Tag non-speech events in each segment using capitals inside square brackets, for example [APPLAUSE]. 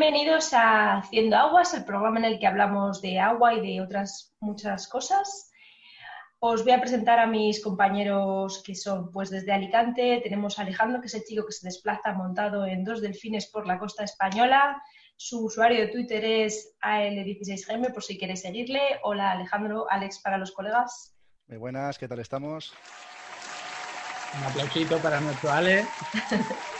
Bienvenidos a Haciendo Aguas, el programa en el que hablamos de agua y de otras muchas cosas. Os voy a presentar a mis compañeros que son, pues desde Alicante tenemos a Alejandro, que es el chico que se desplaza montado en dos delfines por la costa española. Su usuario de Twitter es AL16GM, por si queréis seguirle. Hola Alejandro, Alex para los colegas. Muy buenas, ¿qué tal estamos? Un aplausito para nuestro Ale. [LAUGHS]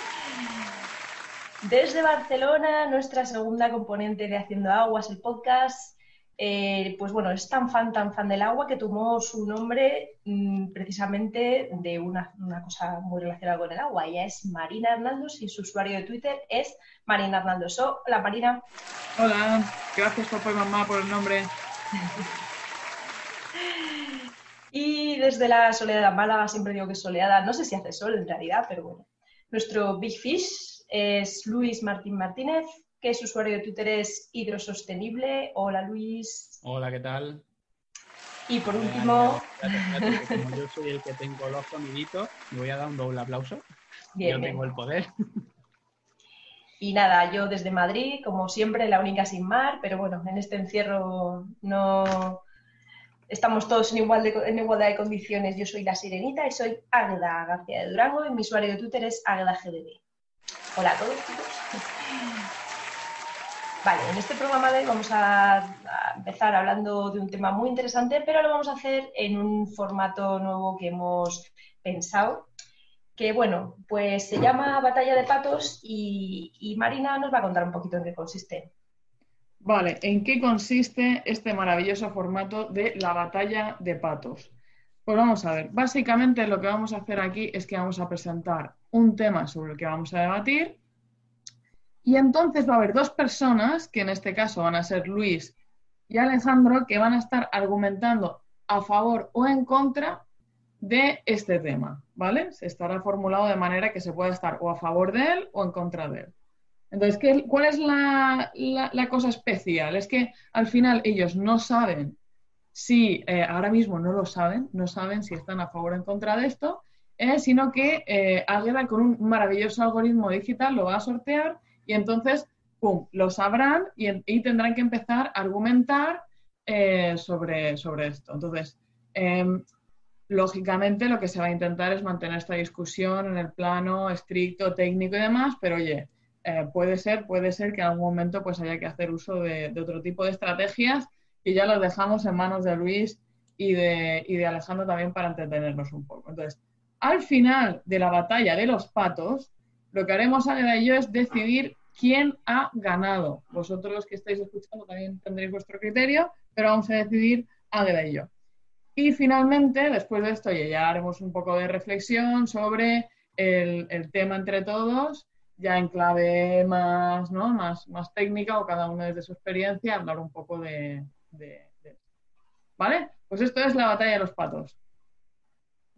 Desde Barcelona, nuestra segunda componente de Haciendo Aguas, el podcast, eh, pues bueno, es tan fan, tan fan del agua que tomó su nombre mm, precisamente de una, cosa muy relacionada con el agua. Ella es Marina Hernaldos y su usuario de Twitter es Marina Hernaldos. Hola, Marina. Hola, gracias papá y mamá por el nombre. [LAUGHS] y desde la soleada Málaga, siempre digo que soleada, no sé si hace sol en realidad, pero bueno. Nuestro Big Fish, es Luis Martín Martínez, que su usuario de Twitter es Hidrosostenible. Hola Luis. Hola, ¿qué tal? Y por último... como yo soy el que tengo los soniditos, me voy a dar un doble aplauso. yo tengo el poder. Y nada, yo desde Madrid, como siempre, la única sin mar, pero bueno, en este encierro no estamos todos en, igual en igualdad de condiciones. Yo soy la Sirenita y soy Águeda García de Durango y mi usuario de Twitter es GDB. Hola a todos. [LAUGHS] Vale, en este programa de hoy vamos a, empezar hablando de un tema muy interesante, pero lo vamos a hacer en un formato nuevo que hemos pensado, que bueno, pues se llama Batalla de Patos y Marina nos va a contar un poquito en qué consiste. Vale, ¿en qué consiste este maravilloso formato de la batalla de patos? Pues vamos a ver, básicamente lo que vamos a hacer aquí es que vamos a presentar un tema sobre el que vamos a debatir y entonces va a haber dos personas, que en este caso van a ser Luis y Alejandro, que van a estar argumentando a favor o en contra de este tema, ¿vale? Se estará formulado de manera que se pueda estar o a favor de él o en contra de él. Entonces, ¿qué, ¿cuál es la, la, cosa especial? Es que al final ellos no saben si, eh, ahora mismo no lo saben, no saben si están a favor o en contra de esto, eh, sino que eh, alguien con un maravilloso algoritmo digital lo va a sortear y entonces, ¡pum!, lo sabrán y, tendrán que empezar a argumentar eh, sobre, sobre esto. Entonces, em, lógicamente lo que se va a intentar es mantener esta discusión en el plano estricto, técnico y demás, pero oye, puede ser, puede ser que en algún momento pues haya que hacer uso de, otro tipo de estrategias y ya los dejamos en manos de Luis y de, y de Alejandro también para entretenernos un poco. Entonces, al final de la batalla de los patos, lo que haremos Águeda y yo es decidir quién ha ganado. Vosotros los que estáis escuchando también tendréis vuestro criterio, pero vamos a decidir Águeda y yo. Y finalmente, después de esto, ya haremos un poco de reflexión sobre el, tema entre todos, ya en clave más, ¿no? más, más técnica o cada uno desde su experiencia, hablar un poco de, de... ¿Vale? Pues esto es la batalla de los patos.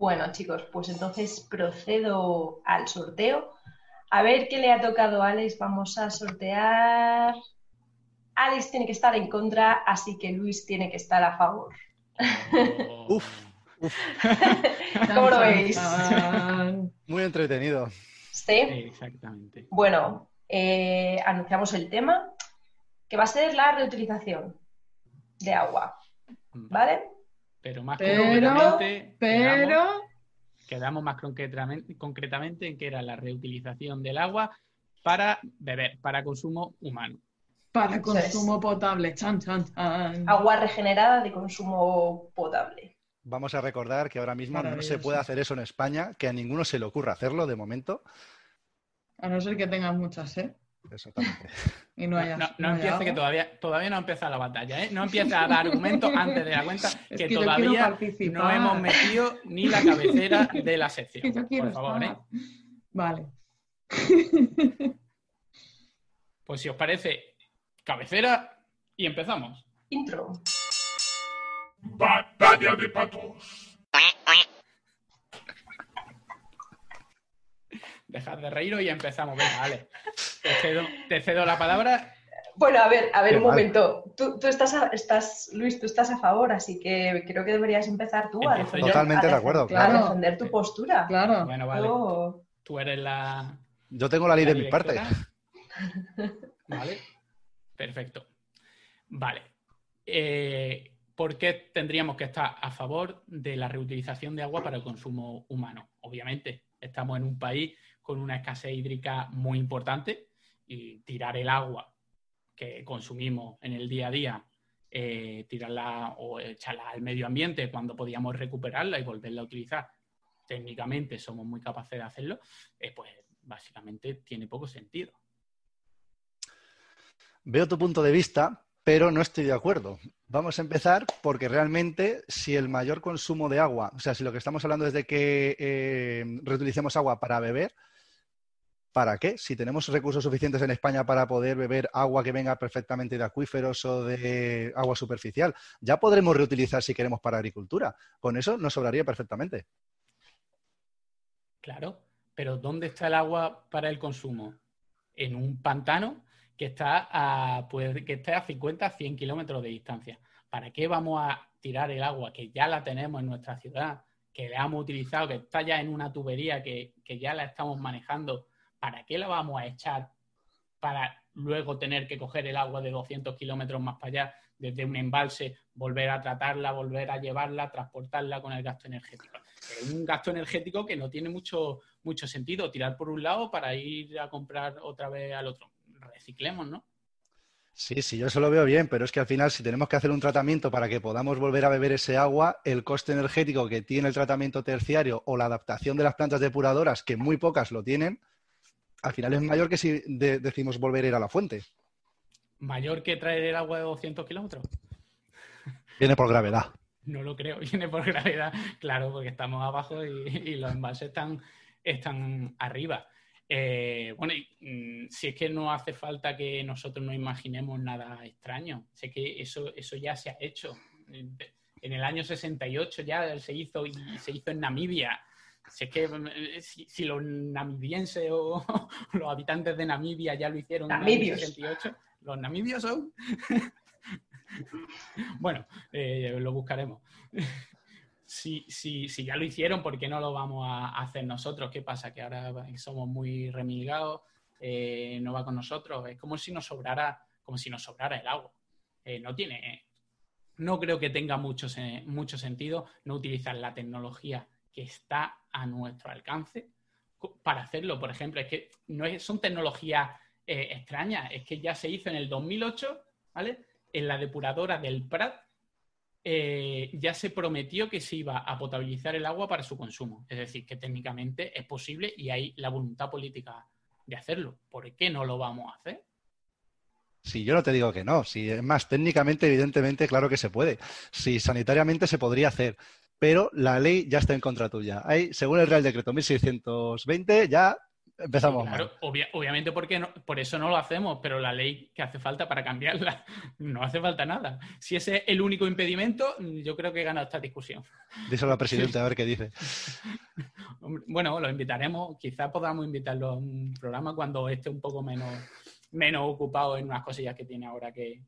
Bueno, chicos, pues entonces procedo al sorteo. A ver qué le ha tocado a Alex. Vamos a sortear. Alex tiene que estar en contra, así que Luis tiene que estar a favor. uf, [LAUGHS] ¿Cómo lo veis? Muy entretenido. ¿Sí? Exactamente. Bueno, eh, anunciamos el tema, que va a ser la reutilización de agua. Mm. ¿Vale? Pero más concretamente, pero... Quedamos, más concretamente, concretamente en que era la reutilización del agua para beber, para consumo humano. Para consumo potable. Chan, chan, Agua regenerada de consumo potable. Vamos a recordar que ahora mismo no se puede hacer eso en España, que a ninguno se le ocurra hacerlo de momento. A no ser que tengas mucha sed. Exactamente. [LAUGHS] Y no, no, empiece que todavía, todavía no ha empezado la batalla, ¿eh? No empiece a dar argumentos [LAUGHS] antes de la cuenta que, todavía no hemos metido ni la cabecera de la sección. [LAUGHS] por favor, ¿eh? Vale. Pues si os parece, cabecera y empezamos. Intro. Batalla de patos. Dejad de reír y empezamos. Venga, vale. Te cedo, la palabra. Bueno, a ver, a ver, un momento. Tú, estás, estás, Luis, tú estás a favor, así que creo que deberías empezar tú a defender, Totalmente de acuerdo, claro. A defender tu postura. Claro. Bueno, vale. Oh. Tú eres la. Yo tengo la ley de mi parte. ¿Vale? Perfecto. Vale. Eh, ¿Por qué tendríamos que estar a favor de la reutilización de agua para el consumo humano? Obviamente, estamos en un país con una escasez hídrica muy importante y tirar el agua que consumimos en el día a día, eh, tirarla o echarla al medio ambiente cuando podíamos recuperarla y volverla a utilizar, técnicamente somos muy capaces de hacerlo, eh, pues básicamente tiene poco sentido. Veo tu punto de vista, pero no estoy de acuerdo. Vamos a empezar porque realmente si el mayor consumo de agua, o sea, si lo que estamos hablando es de que eh, reutilicemos agua para beber, ¿para qué? Si tenemos recursos suficientes en España para poder beber agua que venga perfectamente de acuíferos o de agua superficial, ya podremos reutilizar si queremos para agricultura. Con eso nos sobraría perfectamente. Claro, pero ¿dónde está el agua para el consumo? ¿En un pantano? que está a, pues, que esté a 50, 100 kilómetros de distancia. ¿Para qué vamos a tirar el agua que ya la tenemos en nuestra ciudad, que la hemos utilizado, que está ya en una tubería, que, que ya la estamos manejando? ¿Para qué la vamos a echar para luego tener que coger el agua de 200 kilómetros más para allá desde un embalse, volver a tratarla, volver a llevarla, transportarla con el gasto energético. Un gasto energético que no tiene mucho, mucho sentido tirar por un lado para ir a comprar otra vez al otro reciclemos, ¿no? Sí, sí, yo eso lo veo bien, pero es que al final si tenemos que hacer un tratamiento para que podamos volver a beber ese agua, el coste energético que tiene el tratamiento terciario o la adaptación de las plantas depuradoras, que muy pocas lo tienen, al final es mayor que si decimos volver a ir a la fuente. ¿Mayor que traer el agua de 200 kilómetros? Viene por gravedad. No lo creo, [LAUGHS] viene por gravedad, claro, porque estamos abajo y, y los envases están, están arriba. Eh, bueno, mm, si es que no hace falta que nosotros no imaginemos nada extraño, sé que eso, eso ya se ha hecho. En el año 68 ya se hizo y se hizo en Namibia. Sé que mm, si, los namibienses o [LAUGHS] los habitantes de Namibia ya lo hicieron en el año 68, los namibios son. [LAUGHS] bueno, eh, lo buscaremos [LAUGHS] si, si, si, ya lo hicieron, ¿por qué no lo vamos a hacer nosotros? ¿Qué pasa? Que ahora somos muy remigados, eh, no va con nosotros. Es como si nos sobrara, como si nos sobrara el agua. Eh, no tiene, no creo que tenga mucho, mucho sentido no utilizar la tecnología que está a nuestro alcance para hacerlo. Por ejemplo, es que no es, son tecnologías eh, extrañas, es que ya se hizo en el 2008, ¿vale? En la depuradora del Prat eh, ya se prometió que se iba a potabilizar el agua para su consumo. Es decir, que técnicamente es posible y hay la voluntad política de hacerlo. ¿Por qué no lo vamos a hacer? Sí, yo no te digo que no. Si es más, técnicamente, evidentemente, claro que se puede. Si sanitariamente se podría hacer. Pero la ley ya está en contra tuya. Hay, según el Real Decreto 1620, ya Empezamos claro, obviamente porque por eso no lo hacemos, pero la ley que hace falta para cambiarla, [LAUGHS] no hace falta nada. Si ese es el único impedimento, yo creo que he ganado esta discusión. Díselo al presidente [LAUGHS] a ver qué dice. Bueno, lo invitaremos, quizás podamos invitarlo a un programa cuando esté un poco menos, menos ocupado en unas cosillas que tiene ahora que,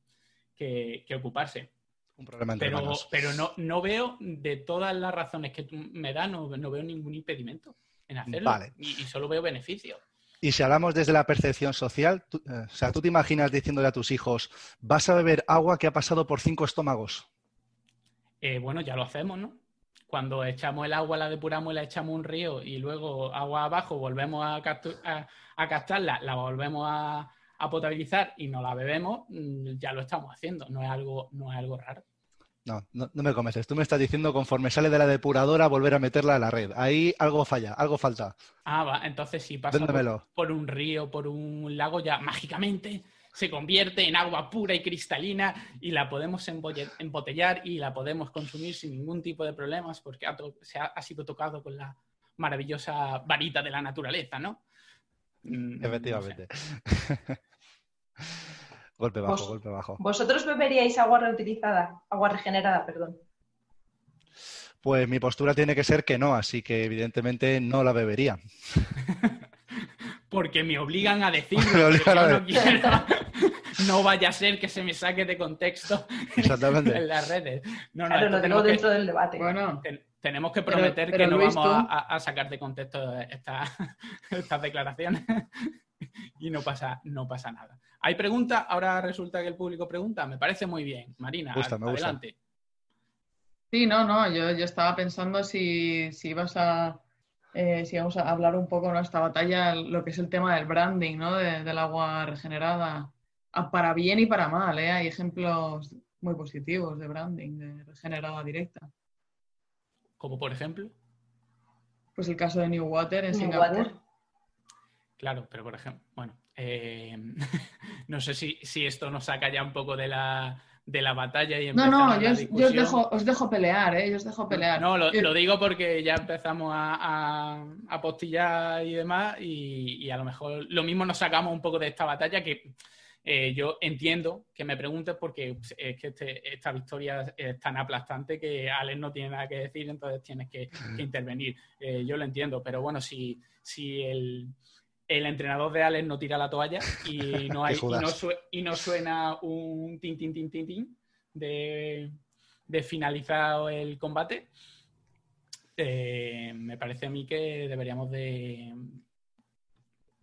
ocuparse. Un problema pero, pero no, no veo, de todas las razones que tú me das, no veo ningún impedimento en hacerlo. Y, solo veo beneficios. Y si hablamos desde la percepción social, eh, o sea, tú te imaginas diciéndole a tus hijos, vas a beber agua que ha pasado por cinco estómagos. Eh, bueno, ya lo hacemos, ¿no? Cuando echamos el agua, la depuramos y la echamos a un río y luego agua abajo volvemos a, a, captarla, la volvemos a, a potabilizar y no la bebemos, mm, ya lo estamos haciendo, no es algo, no es algo raro. No, no, me convences. Tú me estás diciendo conforme sale de la depuradora volver a meterla a la red. Ahí algo falla, algo falta. Ah, va. Entonces si pasa por, un río, por un lago, ya mágicamente se convierte en agua pura y cristalina y la podemos embotellar y la podemos consumir sin ningún tipo de problemas porque ha, se ha, sido tocado con la maravillosa varita de la naturaleza, ¿no? Mm, Efectivamente. [LAUGHS] [LAUGHS] Golpe bajo, golpe bajo. ¿Vosotros beberíais agua reutilizada? Agua regenerada, perdón. Pues mi postura tiene que ser que no, así que evidentemente no la bebería. [LAUGHS] Porque me obligan a [LAUGHS] decirlo. no, quiero. no vaya a ser que se me saque de contexto en las redes. No, no, lo tengo dentro del debate. Bueno, tenemos que prometer que no vamos a, sacar de contexto estas declaraciones. [LAUGHS] y no pasa, no pasa nada. ¿Hay preguntas? Ahora resulta que el público pregunta. Me parece muy bien. Marina, adelante. Sí, no, no, yo, yo estaba pensando si, si ibas a, eh, si vamos a hablar un poco de esta batalla, lo que es el tema del branding, ¿no? del agua regenerada, para bien y para mal, ¿eh? Hay ejemplos muy positivos de branding, de regenerada directa. ¿Como por ejemplo? Pues el caso de New Water en Singapur. Claro, pero por ejemplo, bueno, eh, [LAUGHS] no sé si, si esto nos saca ya un poco de la de la batalla y No, no, yo, os, dejo, os dejo pelear, ¿eh? Yo os dejo pelear. No, lo, digo porque ya empezamos a, a, postillar y demás y, a lo mejor lo mismo nos sacamos un poco de esta batalla que eh, yo entiendo que me preguntes porque es que este, esta victoria es tan aplastante que Alex no tiene nada que decir, entonces tienes que, intervenir. Eh, yo lo entiendo, pero bueno, si, si el el entrenador de Alex no tira la toalla y [LAUGHS] no, hay, y no, suena un tin, tin, tin, tin, tin de, de finalizado el combate, eh, me parece a mí que deberíamos de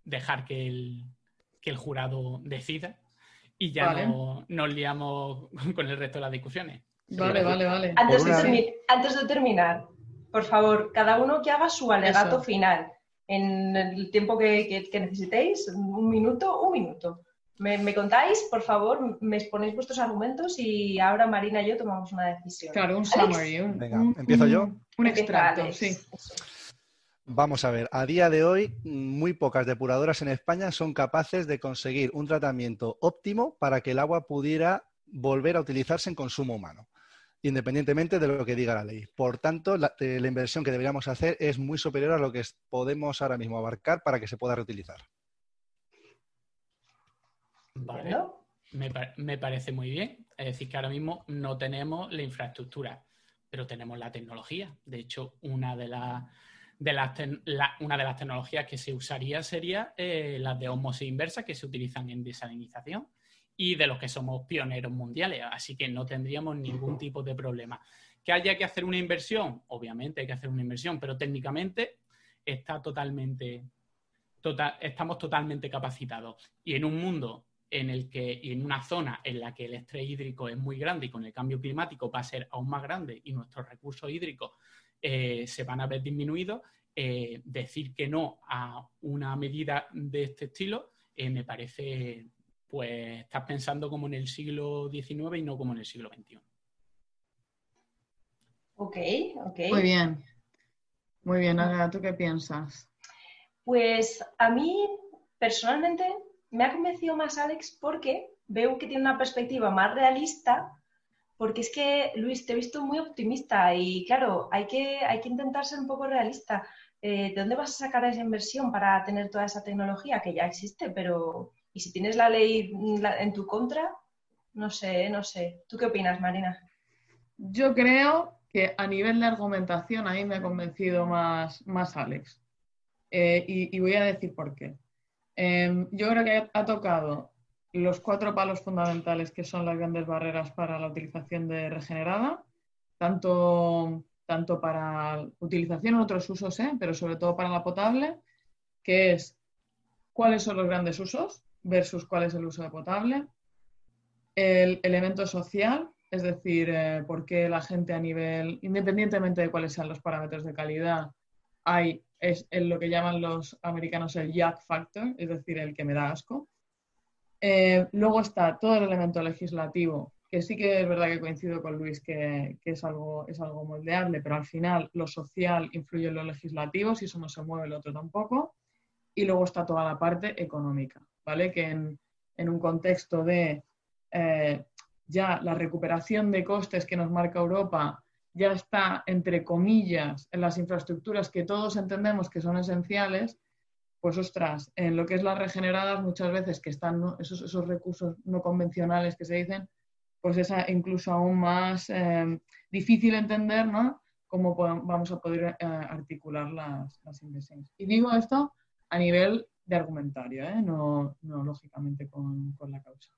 dejar que el, que el jurado decida y ya no nos liamos [LAUGHS] con el resto de las discusiones. Vale, vale, vale. Antes de, antes de, terminar, por favor, cada uno que haga su alegato final en el tiempo que, necesitéis, un minuto, un minuto. Me, contáis, por favor, me exponéis vuestros argumentos y ahora Marina y yo tomamos una decisión. Claro, un summary. Venga, ¿empiezo yo? Un extracto, sí. Vamos a ver, a día de hoy muy pocas depuradoras en España son capaces de conseguir un tratamiento óptimo para que el agua pudiera volver a utilizarse en consumo humano independientemente de lo que diga la ley. Por tanto, la, eh, inversión que deberíamos hacer es muy superior a lo que podemos ahora mismo abarcar para que se pueda reutilizar. Vale, me, parece muy bien. Es decir, que ahora mismo no tenemos la infraestructura, pero tenemos la tecnología. De hecho, una de, de las, una de las tecnologías que se usaría sería eh, las de osmosis inversa que se utilizan en desalinización y de los que somos pioneros mundiales, así que no tendríamos ningún tipo de problema. ¿Que haya que hacer una inversión? Obviamente hay que hacer una inversión, pero técnicamente está totalmente, tota-, estamos totalmente capacitados. Y en un mundo en el que, y en una zona en la que el estrés hídrico es muy grande y con el cambio climático va a ser aún más grande y nuestros recursos hídricos eh, se van a ver disminuidos, eh, decir que no a una medida de este estilo eh, me parece pues estás pensando como en el siglo XIX y no como en el siglo XXI. Ok, ok. Muy bien. Muy bien, Ana, ¿tú qué piensas? Pues a mí, personalmente, me ha convencido más Alex porque veo que tiene una perspectiva más realista, porque es que, Luis, te he visto muy optimista y claro, hay que, hay que intentar ser un poco realista. Eh, ¿De dónde vas a sacar esa inversión para tener toda esa tecnología que ya existe, pero y si tienes la ley en tu contra, no sé, no sé. ¿Tú qué opinas, Marina? Yo creo que a nivel de argumentación a mí me ha convencido más, más Alex. Eh, y, voy a decir por qué. Em, yo creo que ha tocado los cuatro palos fundamentales que son las grandes barreras para la utilización de regenerada, tanto, tanto para utilización en otros usos, ¿eh? pero sobre todo para la potable, que es cuáles son los grandes usos, versus cuál es el uso de potable. El elemento social, es decir, eh, por qué la gente a nivel, independientemente de cuáles sean los parámetros de calidad, hay es en lo que llaman los americanos el yuck factor, es decir, el que me da asco. Eh, luego está todo el elemento legislativo, que sí que es verdad que coincido con Luis que, es, algo, es algo moldeable, pero al final lo social influye en lo legislativo, si eso no se mueve, el otro tampoco. Y luego está toda la parte económica. ¿Vale? Que en, un contexto de eh, ya la recuperación de costes que nos marca Europa ya está, entre comillas, en las infraestructuras que todos entendemos que son esenciales, pues ostras, en lo que es las regeneradas muchas veces que están esos, esos, recursos no convencionales que se dicen, pues es incluso aún más eh, difícil entender, ¿no? Cómo vamos a poder eh, articular las, las inversiones. Y digo esto a nivel de argumentario, ¿eh? no, lógicamente con, la causa.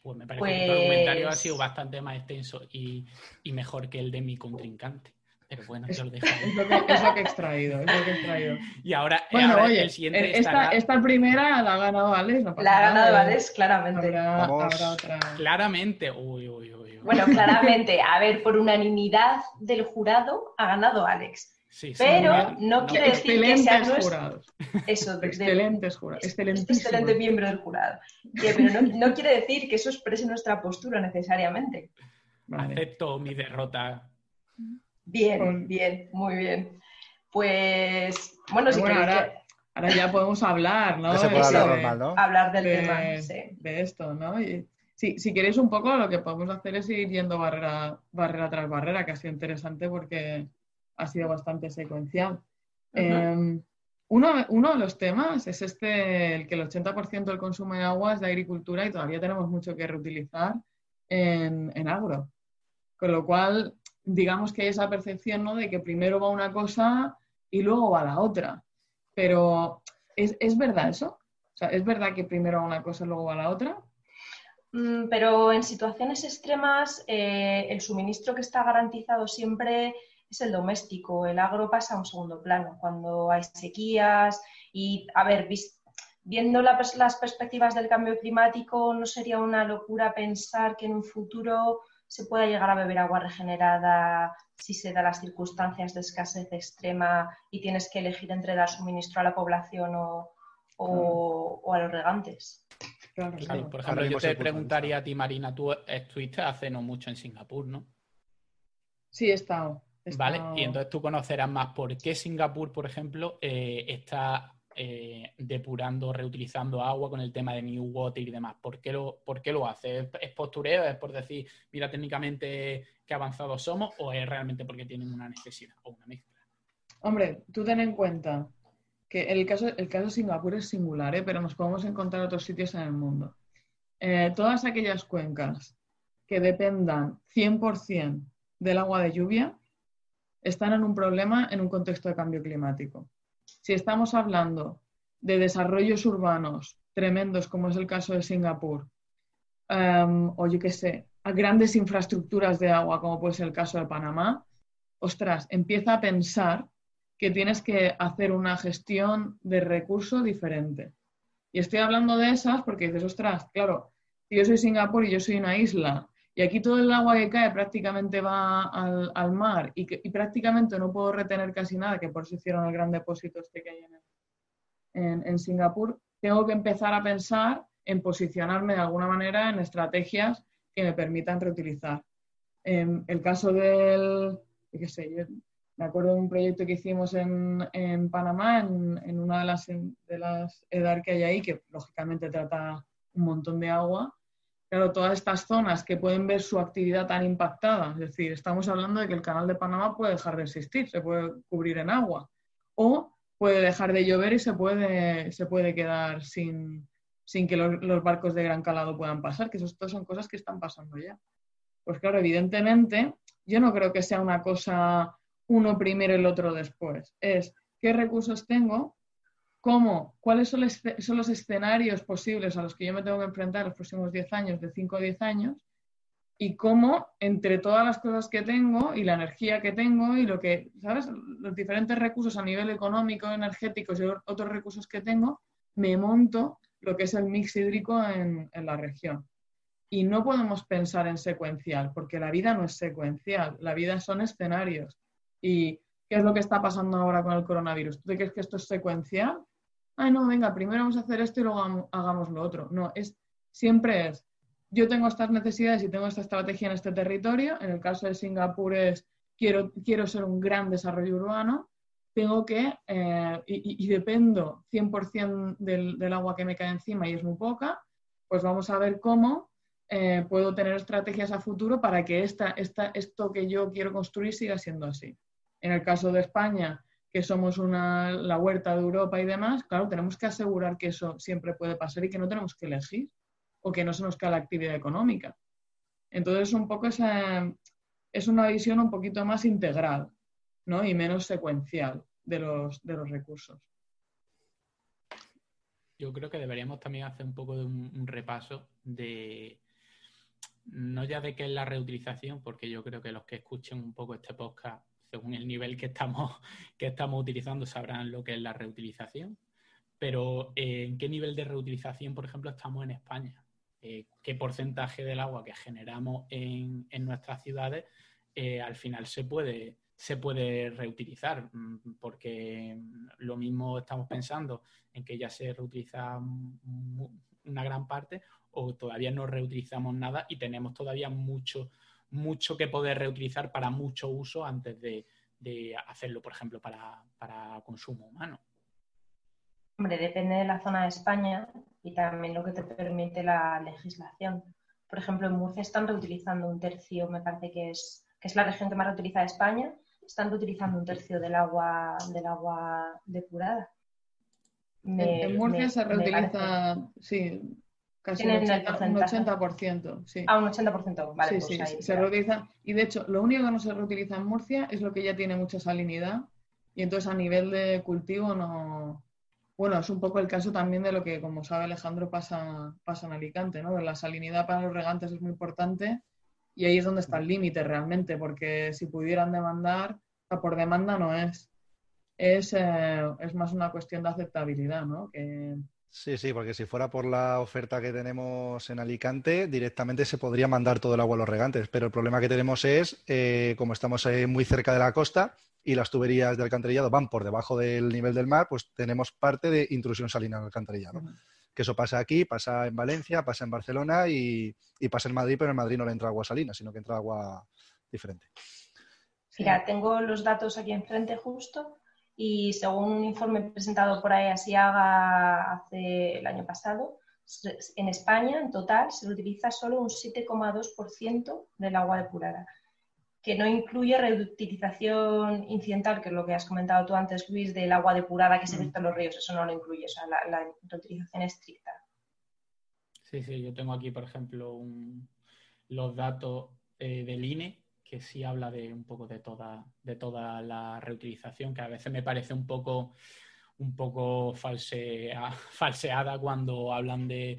Pues me parece que tu argumentario ha sido pues bastante más extenso y, mejor que el de mi contrincante. pero bueno, Es, yo lo dejo ahí. es lo que, es lo que he extraído, es lo que he extraído. Y ahora, Bueno, ahora oye, el siguiente esta, estará- esta primera la ha ganado Alex, no pasa La ha ganado eh. Alex, claramente. Habrá, Vamos. habrá otra. Claramente. Uy, uy, uy. uy. Bueno, claramente, a ver, por unanimidad del jurado ha ganado Alex. Sí, pero no quiere decir que sea Excelentes nuestro. jurados. Eso, de- de- Excelentes jurados. excelente miembro del jurado. Que- pero no, no quiere decir que eso exprese nuestra postura necesariamente. Vale. Acepto mi derrota. Bien, Con- bien, muy bien. Pues, bueno, si Bueno, queréis ahora- Ahora ya podemos hablar, ¿no? Se puede hablar normal, ¿no? hablar del de, tema, sí. de esto, ¿no? Y, sí, si queréis un poco, lo que podemos hacer es ir yendo barrera, barrera tras barrera, que ha sido interesante porque ha sido bastante secuencial. Eh, uno, uno de los temas es este, el que el 80% del consumo de agua es de agricultura y todavía tenemos mucho que reutilizar en, en agro. Con lo cual, digamos que hay esa percepción ¿no? de que primero va una cosa y luego va la otra. Pero, ¿es, es verdad eso? O sea, ¿es verdad que primero va una cosa y luego va la otra? Mm, Pero en situaciones extremas, eh, el suministro que está garantizado siempre es el doméstico. El agro pasa a un segundo plano. Cuando hay sequías y, a ver, viendo la las perspectivas del cambio climático, no sería una locura pensar que en un futuro se pueda llegar a beber agua regenerada si se dan las circunstancias de escasez extrema y tienes que elegir entre dar suministro a la población o, o- o a los regantes. Claro, Claro, por ejemplo, yo te preguntaría a ti, Marina, tú estuviste hace no mucho en Singapur, ¿no? Sí, he estado. Vale, y entonces tú conocerás más por qué Singapur, por ejemplo, eh, está eh, depurando, reutilizando agua con el tema de New Water y demás. ¿Por qué lo, por qué lo hace? ¿Es, es postureo? ¿Es por decir, mira técnicamente qué avanzados somos? ¿O es realmente porque tienen una necesidad o una mezcla? Hombre, tú ten en cuenta que el caso, el caso de Singapur es singular, ¿eh? pero nos podemos encontrar otros sitios en el mundo. Eh, todas aquellas cuencas que dependan 100% del agua de lluvia están en un problema en un contexto de cambio climático. Si estamos hablando de desarrollos urbanos tremendos, como es el caso de Singapur, em, o yo qué sé, a grandes infraestructuras de agua, como puede ser el caso de Panamá, ostras, empieza a pensar que tienes que hacer una gestión de recurso diferente. Y estoy hablando de esas porque dices, ostras, claro, si yo soy Singapur y yo soy una isla, y aquí todo el agua que cae prácticamente va al, al mar y, que, y prácticamente no puedo retener casi nada, que por eso hicieron el gran depósito este que hay en, en, Singapur, tengo que empezar a pensar en posicionarme de alguna manera en estrategias que me permitan reutilizar. En el caso del, qué sé, me acuerdo de un proyecto que hicimos en, en Panamá, en, en una de las, de las EDAR que hay ahí, que lógicamente trata un montón de agua. Claro, todas estas zonas que pueden ver su actividad tan impactada, es decir, estamos hablando de que el canal de Panamá puede dejar de existir, se puede cubrir en agua, o puede dejar de llover y se puede, se puede quedar sin, sin que los, barcos de gran calado puedan pasar, que eso, son cosas que están pasando ya. Pues claro, evidentemente, yo no creo que sea una cosa uno primero y el otro después. Es qué recursos tengo, cómo, cuáles son, son, los escenarios posibles a los que yo me tengo que enfrentar los próximos 10 años, de 5 a 10 años, y cómo entre todas las cosas que tengo y la energía que tengo y lo que, ¿sabes? Los diferentes recursos a nivel económico, energéticos y otros recursos que tengo, me monto lo que es el mix hídrico en, en la región. Y no podemos pensar en secuencial, porque la vida no es secuencial, la vida son escenarios. ¿Y qué es lo que está pasando ahora con el coronavirus? ¿Tú crees que esto es secuencial? Ay, no, venga, primero vamos a hacer esto y luego hagamos lo otro. No, es, siempre es, yo tengo estas necesidades y tengo esta estrategia en este territorio. En el caso de Singapur es, quiero, quiero ser un gran desarrollo urbano, tengo que, eh, y, y, dependo 100% del, del agua que me cae encima y es muy poca, pues vamos a ver cómo eh, puedo tener estrategias a futuro para que esta, esta, esto que yo quiero construir siga siendo así. En el caso de España, que somos una, la huerta de Europa y demás, claro, tenemos que asegurar que eso siempre puede pasar y que no tenemos que elegir o que no se nos cae la actividad económica. Entonces, un poco esa, es una visión un poquito más integral ¿no? y menos secuencial de los, de los recursos. Yo creo que deberíamos también hacer un poco de un, un repaso de, no ya de qué es la reutilización, porque yo creo que los que escuchen un poco este podcast según el nivel que estamos, [LAUGHS] que estamos utilizando, sabrán lo que es la reutilización. Pero, eh, ¿en qué nivel de reutilización, por ejemplo, estamos en España? Eh, ¿Qué porcentaje del agua que generamos en, nuestras ciudades al final se puede, se puede reutilizar? Mm, porque lo mismo estamos pensando en que ya se reutiliza una gran parte o todavía no reutilizamos nada y tenemos todavía mucho, mucho que poder reutilizar para mucho uso antes de, hacerlo, por ejemplo, para, consumo humano. Hombre, depende de la zona de España y también lo que te permite la legislación. Por ejemplo, en Murcia están reutilizando un tercio, me parece que es, que es la región que más reutiliza de España, están reutilizando un tercio del agua, del agua depurada. en Murcia se reutiliza, sí, Casi un 80%, sí. Ah, un 80%, vale. Sí, pues sí, se reutiliza. Y de hecho, lo único que no se reutiliza en Murcia es lo que ya tiene mucha salinidad. Y entonces a nivel de cultivo no... Bueno, es un poco el caso también de lo que, como sabe Alejandro, pasa, pasa en Alicante, ¿no? La salinidad para los regantes es muy importante y ahí es donde está el límite realmente, porque si pudieran demandar, por demanda no es. Es, eh, es más una cuestión de aceptabilidad, ¿no? Que, Sí, sí, porque si fuera por la oferta que tenemos en Alicante, directamente se podría mandar todo el agua a los regantes. Pero el problema que tenemos es, eh, como estamos muy cerca de la costa y las tuberías de alcantarillado van por debajo del nivel del mar, pues tenemos parte de intrusión salina en el alcantarillado. Que eso pasa aquí, pasa en Valencia, pasa en Barcelona y, pasa en Madrid, pero en Madrid no le entra agua salina, sino que entra agua diferente. Mira, tengo los datos aquí enfrente justo y según un informe presentado por AEASIAGA hace el año pasado, en España en total se utiliza solo un 7,2% del agua depurada, que no incluye reutilización incidental, que es lo que has comentado tú antes, Luis, del agua depurada que se vierte en los ríos, eso no lo incluye, o sea, la, reutilización estricta. Sí, sí, yo tengo aquí, por ejemplo, los datos eh, del INE que sí habla de un poco de toda, de toda la reutilización, que a veces me parece un poco, un poco [LAUGHS] falseada cuando hablan de,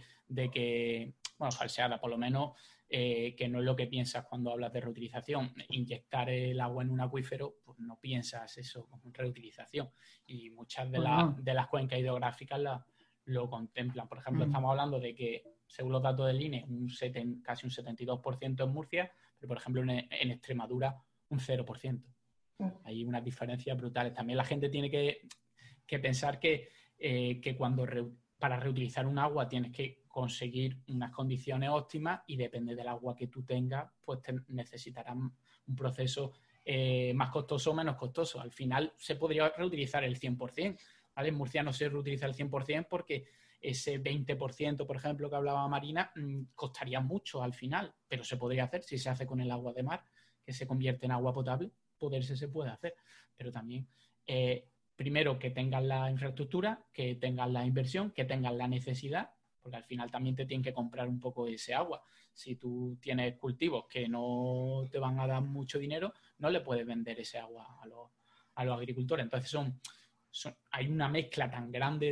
que, bueno, falseada por lo menos, eh, que no es lo que piensas cuando hablas de reutilización. Inyectar el agua en un acuífero, pues no piensas eso como reutilización. Y muchas de, de las cuencas hidrográficas lo contemplan. Por ejemplo, mm. estamos hablando de que, según los datos del INE, un casi un 72% en Murcia, por ejemplo en, Extremadura un 0%. Mm. Hay unas diferencias brutales. También la gente tiene que, pensar que, eh, que cuando para reutilizar un agua tienes que conseguir unas condiciones óptimas y depende del agua que tú tengas, pues necesitarás un proceso eh, más costoso o menos costoso. Al final se podría reutilizar el 100%. ¿vale? En Murcia no se reutiliza el 100% porque ese 20%, por ejemplo, que hablaba Marina, mm, costaría mucho al final, pero se podría hacer si se hace con el agua de mar, que se convierte en agua potable, poderse se puede hacer. Pero también, eh, primero, que tengan la infraestructura, que tengan la inversión, que tengan la necesidad, porque al final también te tienen que comprar un poco ese agua. Si tú tienes cultivos que no te van a dar mucho dinero, no le puedes vender ese agua a a los agricultores. Entonces son hay una mezcla tan grande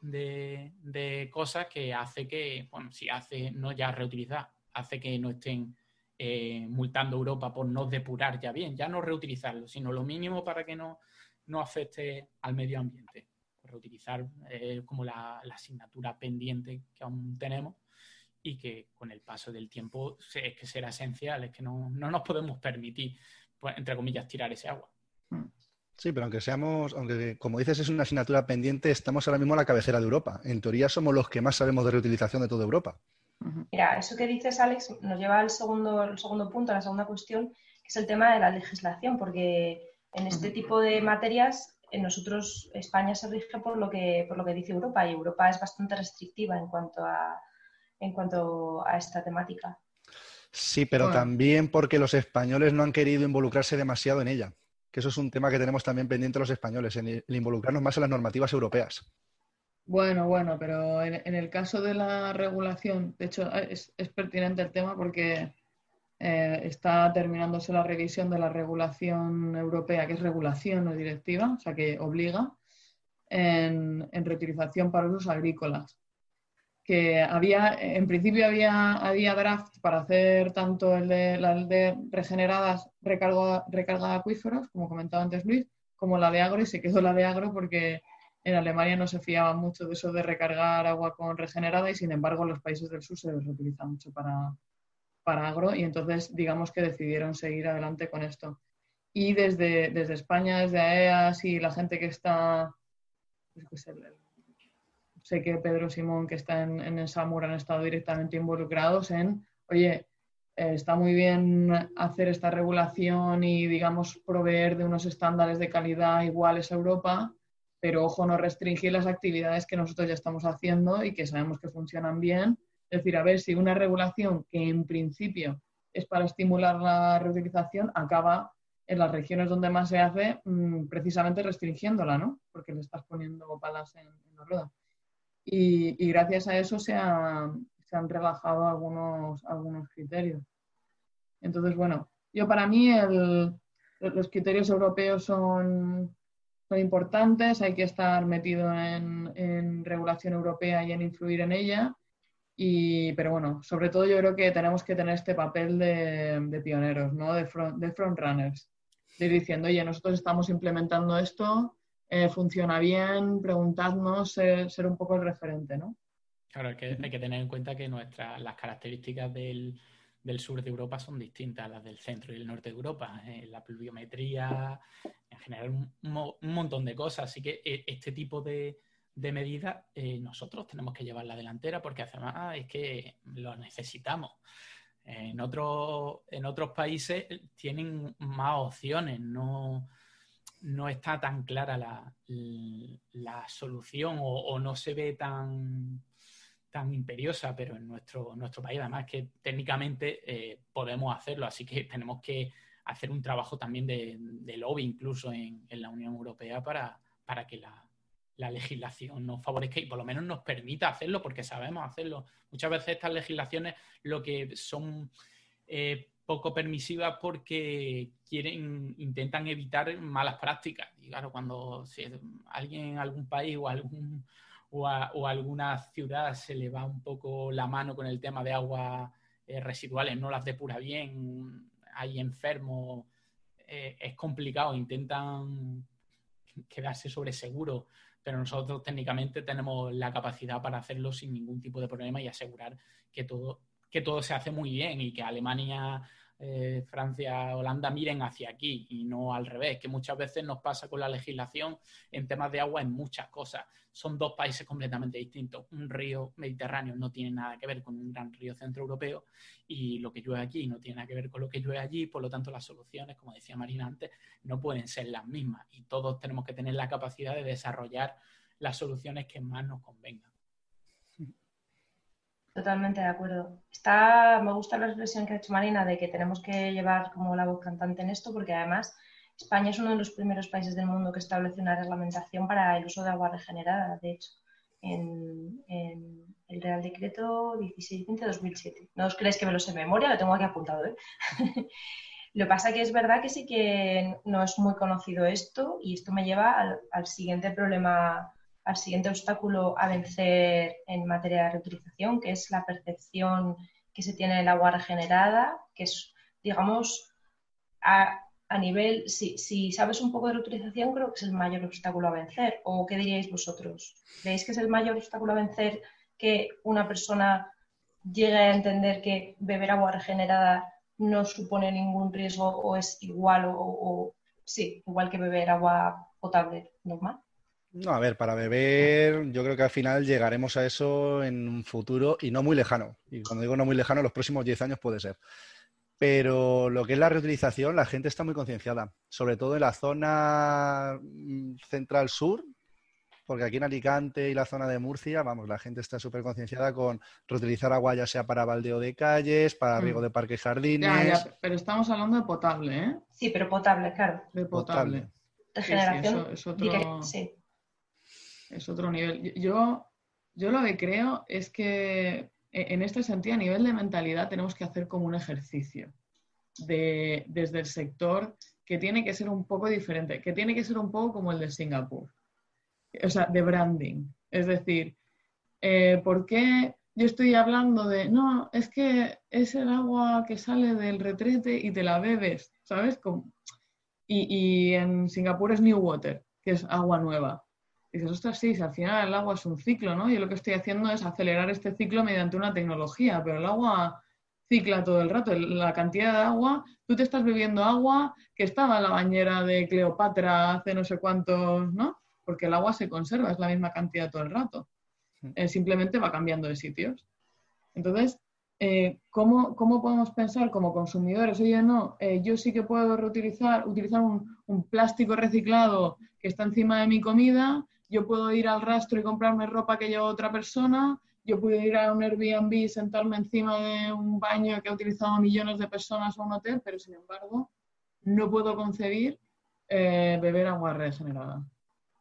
de, cosas que hace que, bueno, si hace no ya reutilizar, hace que no estén eh, multando Europa por no depurar ya bien, ya no reutilizarlo, sino lo mínimo para que no, no afecte al medio ambiente. Reutilizar eh, como la, asignatura pendiente que aún tenemos y que con el paso del tiempo es que será esencial, es que no, no nos podemos permitir, pues, entre comillas, tirar ese agua. Sí, pero aunque seamos, aunque como dices es una asignatura pendiente, estamos ahora mismo a la cabecera de Europa. En teoría somos los que más sabemos de reutilización de toda Europa. Mira, eso que dices, Alex, nos lleva al segundo, segundo punto, a la segunda cuestión, que es el tema de la legislación, porque en este tipo de materias en nosotros España se rige por lo que por lo que dice Europa y Europa es bastante restrictiva en cuanto a en cuanto a esta temática. Sí, pero también porque los españoles no han querido involucrarse demasiado en ella que eso es un tema que tenemos también pendiente los españoles, en el involucrarnos más en las normativas europeas. Bueno, bueno, pero en, el caso de la regulación, de hecho es, pertinente el tema porque eh, está terminándose la revisión de la regulación europea, que es regulación, no directiva, o sea que obliga en, reutilización para usos agrícolas. Que había, en principio había, había draft para hacer tanto el de las de regeneradas recarga, recarga de acuíferos, como comentaba antes Luis, como la de agro, y se quedó la de agro porque en Alemania no se fiaba mucho de eso de recargar agua con regenerada y sin embargo en los países del sur se reutiliza mucho para, para agro y entonces digamos que decidieron seguir adelante con esto. Y desde, desde España, desde AEAS y la gente que está, sé que Pedro Simón que está en, en el SAMUR han estado directamente involucrados en, oye, eh, está muy bien hacer esta regulación y, digamos, proveer de unos estándares de calidad iguales a Europa, pero ojo, no restringir las actividades que nosotros ya estamos haciendo y que sabemos que funcionan bien. Es decir, a ver si una regulación que en principio es para estimular la reutilización acaba en las regiones donde más se hace mm, precisamente restringiéndola, ¿no? Porque le estás poniendo palas en, la rueda. Y, gracias a eso se, se han rebajado algunos, algunos criterios. Entonces, bueno, yo para mí los criterios europeos son, son importantes, hay que estar metido en, regulación europea y en influir en ella. Y, pero bueno, sobre todo yo creo que tenemos que tener este papel de, pioneros, ¿no? de, front, de frontrunners, de ir diciendo, oye, nosotros estamos implementando esto, eh, funciona bien, preguntadnos, ser, un poco el referente, ¿no? Claro, hay que, hay que tener en cuenta que nuestras las características del, del sur de Europa son distintas a las del centro y el norte de Europa. Eh, la pluviometría, en general, un, montón de cosas. Así que eh, este tipo de, medidas eh, nosotros tenemos que llevar la delantera porque además es que lo necesitamos. En, otros en otros países tienen más opciones, no, no está tan clara la, la, solución o no se ve tan tan imperiosa, pero en nuestro, nuestro país, además que técnicamente eh, podemos hacerlo, así que tenemos que hacer un trabajo también de, lobby incluso en, la Unión Europea para, para que la, legislación nos favorezca y por lo menos nos permita hacerlo porque sabemos hacerlo. Muchas veces estas legislaciones lo que son eh, poco permisivas porque quieren, intentan evitar malas prácticas. Y claro, cuando alguien en algún país o algún o a, alguna ciudad se le va un poco la mano con el tema de aguas eh, residuales, no las depura bien, hay enfermos, eh, es complicado, intentan quedarse sobre seguro, pero nosotros técnicamente tenemos la capacidad para hacerlo sin ningún tipo de problema y asegurar que todo, que todo se hace muy bien y que Alemania eh, Francia, Holanda miren hacia aquí y no al revés, que muchas veces nos pasa con la legislación en temas de agua en muchas cosas. Son dos países completamente distintos. Un río Mediterráneo no tiene nada que ver con un gran río centroeuropeo y lo que llueve aquí no tiene nada que ver con lo que llueve allí, por lo tanto las soluciones, como decía Marina antes, no pueden ser las mismas y todos tenemos que tener la capacidad de desarrollar las soluciones que más nos convengan. Totalmente de acuerdo. Está, me gusta la expresión que ha hecho Marina de que tenemos que llevar como la voz cantante en esto, porque además España es uno de los primeros países del mundo que establece una reglamentación para el uso de agua regenerada. De hecho, en, el Real Decreto 1620-2007. No os creéis que me lo sé de memoria, lo tengo aquí apuntado. ¿eh? [LAUGHS] lo que pasa que es verdad que sí que no es muy conocido esto y esto me lleva al siguiente problema al siguiente obstáculo a vencer en materia de reutilización, que es la percepción que se tiene del agua regenerada, que es, digamos, a, nivel, si, sabes un poco de reutilización, creo que es el mayor obstáculo a vencer. ¿O qué diríais vosotros? ¿Creéis que es el mayor obstáculo a vencer que una persona llegue a entender que beber agua regenerada no supone ningún riesgo o es igual o sí, igual que beber agua potable normal? No, a ver, para beber, yo creo que al final llegaremos a eso en un futuro y no muy lejano. Y cuando digo no muy lejano, los próximos 10 años puede ser. Pero lo que es la reutilización, la gente está muy concienciada, sobre todo en la zona mm, central sur, porque aquí en Alicante y la zona de Murcia, vamos, la gente está súper concienciada con reutilizar agua ya sea para baldeo de calles, para mm. riego de parques y jardines. pero estamos hablando de potable, ¿eh? Sí, pero potable, claro. De potable. Regeneración es otro es otro nivel. Yo, yo lo que creo es que e, en este sentido, a nivel de mentalidad, tenemos que hacer como un ejercicio de, desde el sector que tiene que ser un poco diferente, que tiene que ser un poco como el de Singapur, o sea, de branding. Es decir, Eh, ¿Por qué yo estoy hablando de, no, es que es el agua que sale del retrete y te la bebes, ¿sabes? Y, y, en Singapur es New Water, que es agua nueva. Y dices, ostras, sí, al final el agua es un ciclo, ¿no? Yo lo que estoy haciendo es acelerar este ciclo mediante una tecnología, pero el agua cicla todo el rato. La cantidad de agua, tú te estás bebiendo agua que estaba en la bañera de Cleopatra hace no sé cuántos, ¿no? Porque el agua se conserva, es la misma cantidad todo el rato. Eh, simplemente va cambiando de sitios. Entonces, eh, ¿cómo, podemos pensar como consumidores? Oye, no, eh, yo sí que puedo reutilizar, utilizar un, un, plástico reciclado que está encima de mi comida, yo puedo ir al rastro y comprarme ropa que lleva otra persona, yo puedo ir a un Airbnb y sentarme encima de un baño que ha utilizado millones de personas o un hotel, pero sin embargo no puedo concebir beber agua regenerada.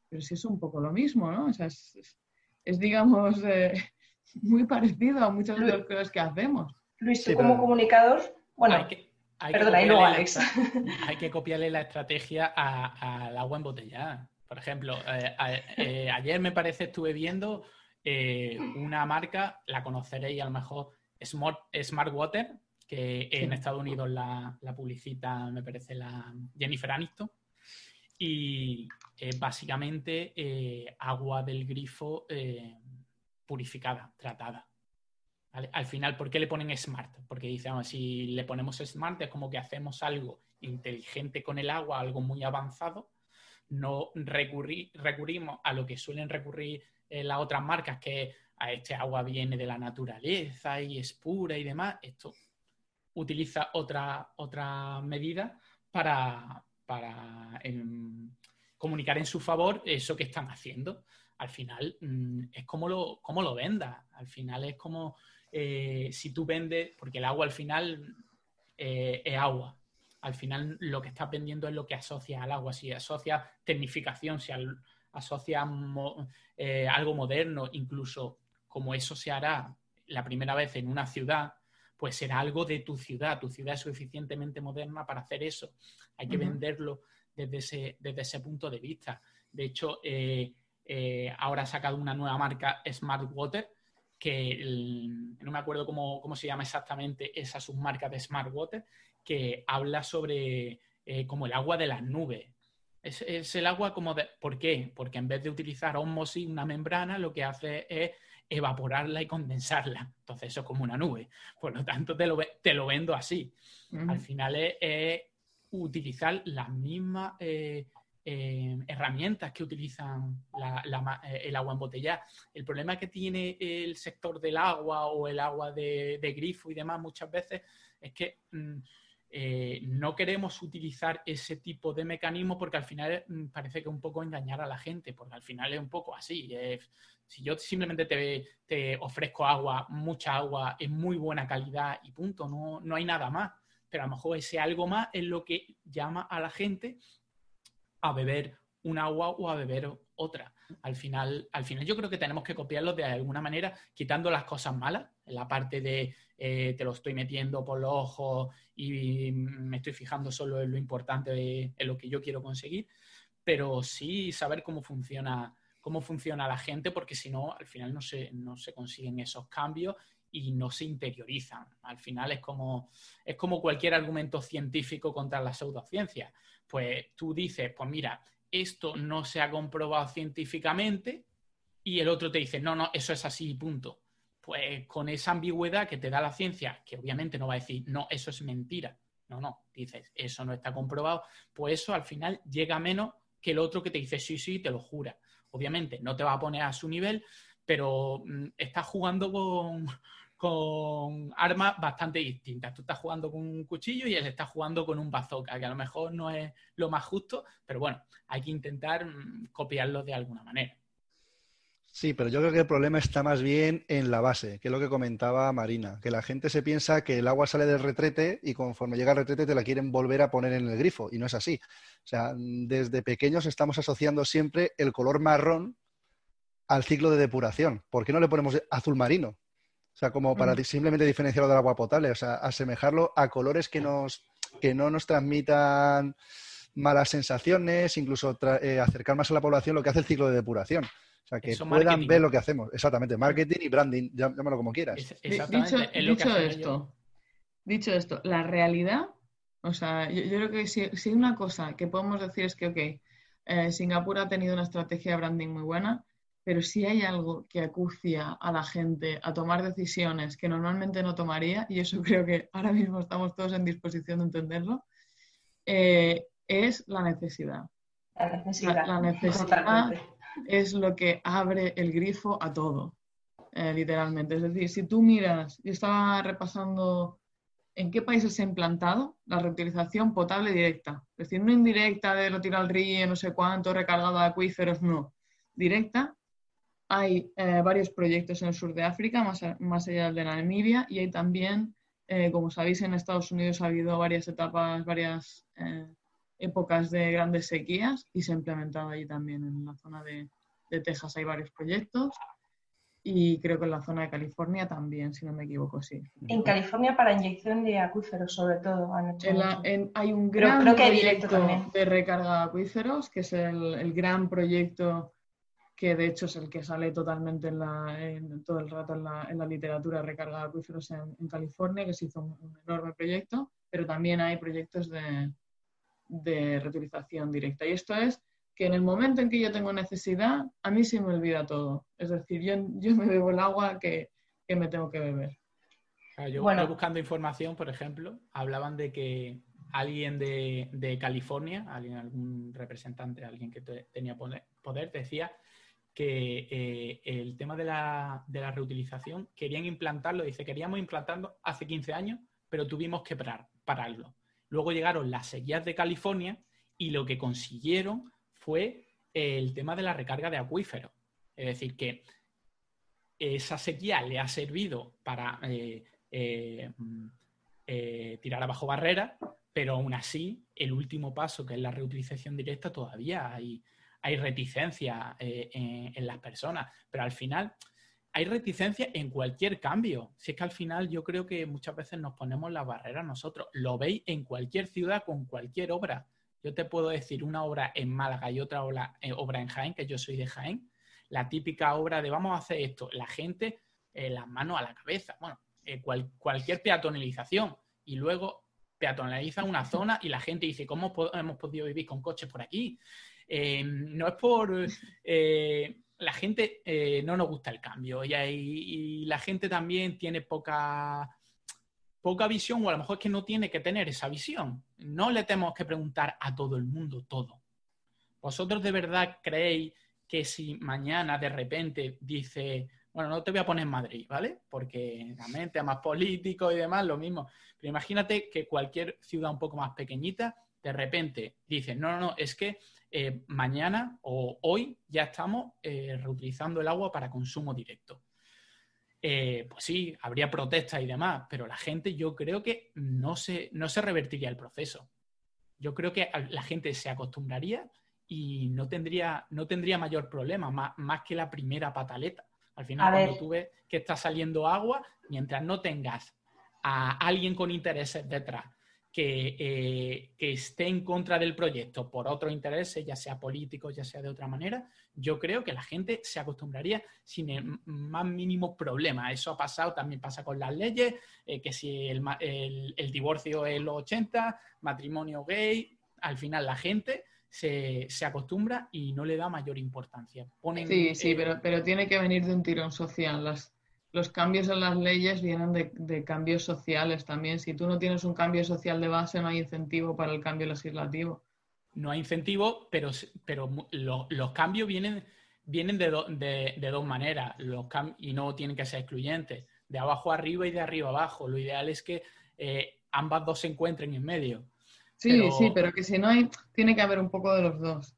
Pero sí es un poco lo mismo, ¿no? O sea, es, es, digamos, eh, [LAUGHS] muy parecido a muchas de las cosas que hacemos. Luis, tú como comunicador, bueno, hay que, perdona, y Alex. [LAUGHS] hay que copiarle la estrategia al agua embotellada. Por ejemplo, eh, eh, ayer me parece estuve viendo una marca, la conoceréis a lo mejor, Smart, Smart Water, que en Estados Unidos la, la, publicita, me parece, la Jennifer Aniston. Y básicamente eh, agua del grifo eh, purificada, tratada. Al final, ¿por qué le ponen smart? Porque dicen, si le ponemos smart es como que hacemos algo inteligente con el agua, algo muy avanzado. No recurrimos a lo que suelen recurrir eh, las otras marcas, que a este agua viene de la naturaleza y es pura y demás. Esto utiliza otra, otra medida para, para em, comunicar en su favor eso que están haciendo. Al final mm, es como lo, como lo vendas. Al final es como eh, si tú vendes, porque el agua al final eh, es agua. Al final lo que estás vendiendo es lo que asocia al agua. Si asocia tecnificación, si asocia eh, algo moderno, incluso como eso se hará la primera vez en una ciudad, pues será algo de tu ciudad. Tu ciudad es suficientemente moderna para hacer eso. Hay que venderlo desde ese, desde ese punto de vista. De hecho, eh, eh, ahora ha sacado una nueva marca, Smart Water, que no me acuerdo cómo, se llama exactamente esa submarca de Smart Water, que habla sobre eh, como el agua de las nubes. Es, el agua como de... ¿Por qué? Porque en vez de utilizar osmosis, una membrana, lo que hace es evaporarla y condensarla. Entonces eso es como una nube. Por lo tanto, te lo, te lo vendo así. Al final es, utilizar las mismas eh, eh, herramientas que utilizan el agua embotellada. El problema que tiene el sector del agua o el agua de, grifo y demás muchas veces es que mm, no queremos utilizar ese tipo de mecanismo porque al final mm, parece que es un poco engañar a la gente, porque al final es un poco así. si yo simplemente te, te, ofrezco agua, mucha agua, en muy buena calidad y punto, no, no hay nada más pero a lo mejor ese algo más es lo que llama a la gente a beber un agua o a beber otra. Al final, al final yo creo que tenemos que copiarlo de alguna manera, quitando las cosas malas, la parte de eh, te lo estoy metiendo por los ojos y me estoy fijando solo en lo importante, en lo que yo quiero conseguir, pero sí saber cómo funciona, cómo funciona la gente, porque si no, al final no se, no se consiguen esos cambios y no se interiorizan. Al final es como, es como cualquier argumento científico contra la pseudociencia. Pues tú dices, pues mira, esto no se ha comprobado científicamente y el otro te dice, no, no, eso es así, punto. Pues con esa ambigüedad que te da la ciencia, que obviamente no va a decir, no, eso es mentira. No, no, dices, eso no está comprobado, pues eso al final llega menos que el otro que te dice, sí, sí, te lo jura. Obviamente no te va a poner a su nivel, pero mm, estás jugando con, con armas bastante distintas. Tú estás jugando con un cuchillo y él está jugando con un bazooka, que a lo mejor no es lo más justo, pero bueno, hay que intentar mm, copiarlo de alguna manera. Sí, pero yo creo que el problema está más bien en la base, que es lo que comentaba Marina, que la gente se piensa que el agua sale del retrete y conforme llega al retrete te la quieren volver a poner en el grifo, y no es así. O sea, desde pequeños estamos asociando siempre el color marrón al ciclo de depuración. ¿Por qué no le ponemos azul marino? O sea, como para simplemente diferenciarlo del agua potable, o sea, asemejarlo a colores que, nos, que no nos transmitan malas sensaciones, incluso eh, acercar más a la población lo que hace el ciclo de depuración. O sea, que puedan ver lo que hacemos. Exactamente, marketing y branding, llámalo como quieras. Exactamente. Dicho, esto, dicho esto, la realidad, o sea, yo, creo que si, si, una cosa que podemos decir es que, ok, eh, Singapur ha tenido una estrategia de branding muy buena, pero si hay algo que acucia a la gente a tomar decisiones que normalmente no tomaría, y eso [LAUGHS] creo que ahora mismo estamos todos en disposición de entenderlo, eh, es la necesidad. La necesidad. La, necesidad es lo que abre el grifo a todo, eh, literalmente. Es decir, si tú miras, yo estaba repasando en qué países se ha implantado la reutilización potable directa. Es decir, no indirecta de lo tiro al río, no sé cuánto, recargado a acuíferos, no. Directa. Hay eh, varios proyectos en el sur de África, más, más allá de Namibia, y hay también, eh, como sabéis, en Estados Unidos ha habido varias etapas, varias épocas de grandes sequías y se ha implementado allí también. En la zona de, Texas hay varios proyectos y creo que en la zona de California también, si no me equivoco, sí. En California para inyección de acuíferos, sobre todo. hay un gran proyecto de recarga de acuíferos, que es el, gran proyecto que de hecho es el que sale totalmente en, la, todo el rato en la, literatura de recarga de acuíferos en, California, que se hizo un enorme proyecto, pero también hay proyectos de, de reutilización directa. Y esto es que en el momento en que yo tengo necesidad, a mí se me olvida todo. Es decir, yo, yo me bebo el agua que, me tengo que beber. yo bueno. buscando información, por ejemplo, hablaban de que alguien de, California, alguien, algún representante, alguien que tenía poder, decía que eh, el tema de la, de la, reutilización querían implantarlo, dice, queríamos implantarlo hace 15 años, pero tuvimos que parar, pararlo. Luego llegaron las sequías de California y lo que consiguieron fue el tema de la recarga de acuíferos. Es decir, que esa sequía le ha servido para eh, eh, eh, tirar abajo barreras, pero aún así, el último paso, que es la reutilización directa, todavía hay, hay reticencia en, las personas. Pero al final, hay reticencia en cualquier cambio. Si es que al final yo creo que muchas veces nos ponemos la barrera nosotros. Lo veis en cualquier ciudad con cualquier obra. Yo te puedo decir una obra en Málaga y otra obra, eh, en Jaén, que yo soy de Jaén. La típica obra de vamos a hacer esto. La gente, eh, las manos a la cabeza. Bueno, eh, cualquier peatonalización. Y luego peatonaliza una zona y la gente dice, ¿cómo hemos podido vivir con coches por aquí? No es por la gente eh, no nos gusta el cambio y, la gente también tiene poca, poca visión o a lo mejor es que no tiene que tener esa visión. No le tenemos que preguntar a todo el mundo todo. ¿Vosotros de verdad creéis que si mañana de repente dice, bueno, no te voy a poner en Madrid, ¿vale? Porque la mente más político y demás, lo mismo. Pero imagínate que cualquier ciudad un poco más pequeñita, de repente dice, no, no, no, es que eh, mañana o hoy ya estamos eh, reutilizando el agua para consumo directo. Eh, pues sí, habría protestas y demás, pero la gente yo creo que no se, no se revertiría el proceso. Yo creo que la gente se acostumbraría y no tendría, no tendría mayor problema, más, más que la primera pataleta. Al final, cuando tú ves que está saliendo agua, mientras no tengas a alguien con intereses detrás eh, que, esté en contra del proyecto por otros intereses, ya sea políticos, ya sea de otra manera, yo creo que la gente se acostumbraría sin el más mínimo problema. Eso ha pasado, también pasa con las leyes, eh, que si el, divorcio es los 80, matrimonio gay, al final la gente se, acostumbra y no le da mayor importancia. sí, sí, pero, pero tiene que venir de un tirón social. Las, los cambios en las leyes vienen de, cambios sociales también. Si tú no tienes un cambio social de base, no hay incentivo para el cambio legislativo. No hay incentivo, pero, pero los cambios vienen, vienen de, de, dos maneras los y no tienen que ser excluyentes, de abajo arriba y de arriba abajo. Lo ideal es que eh, ambas dos se encuentren en medio. Sí, sí, pero que si no hay, tiene que haber un poco de los dos.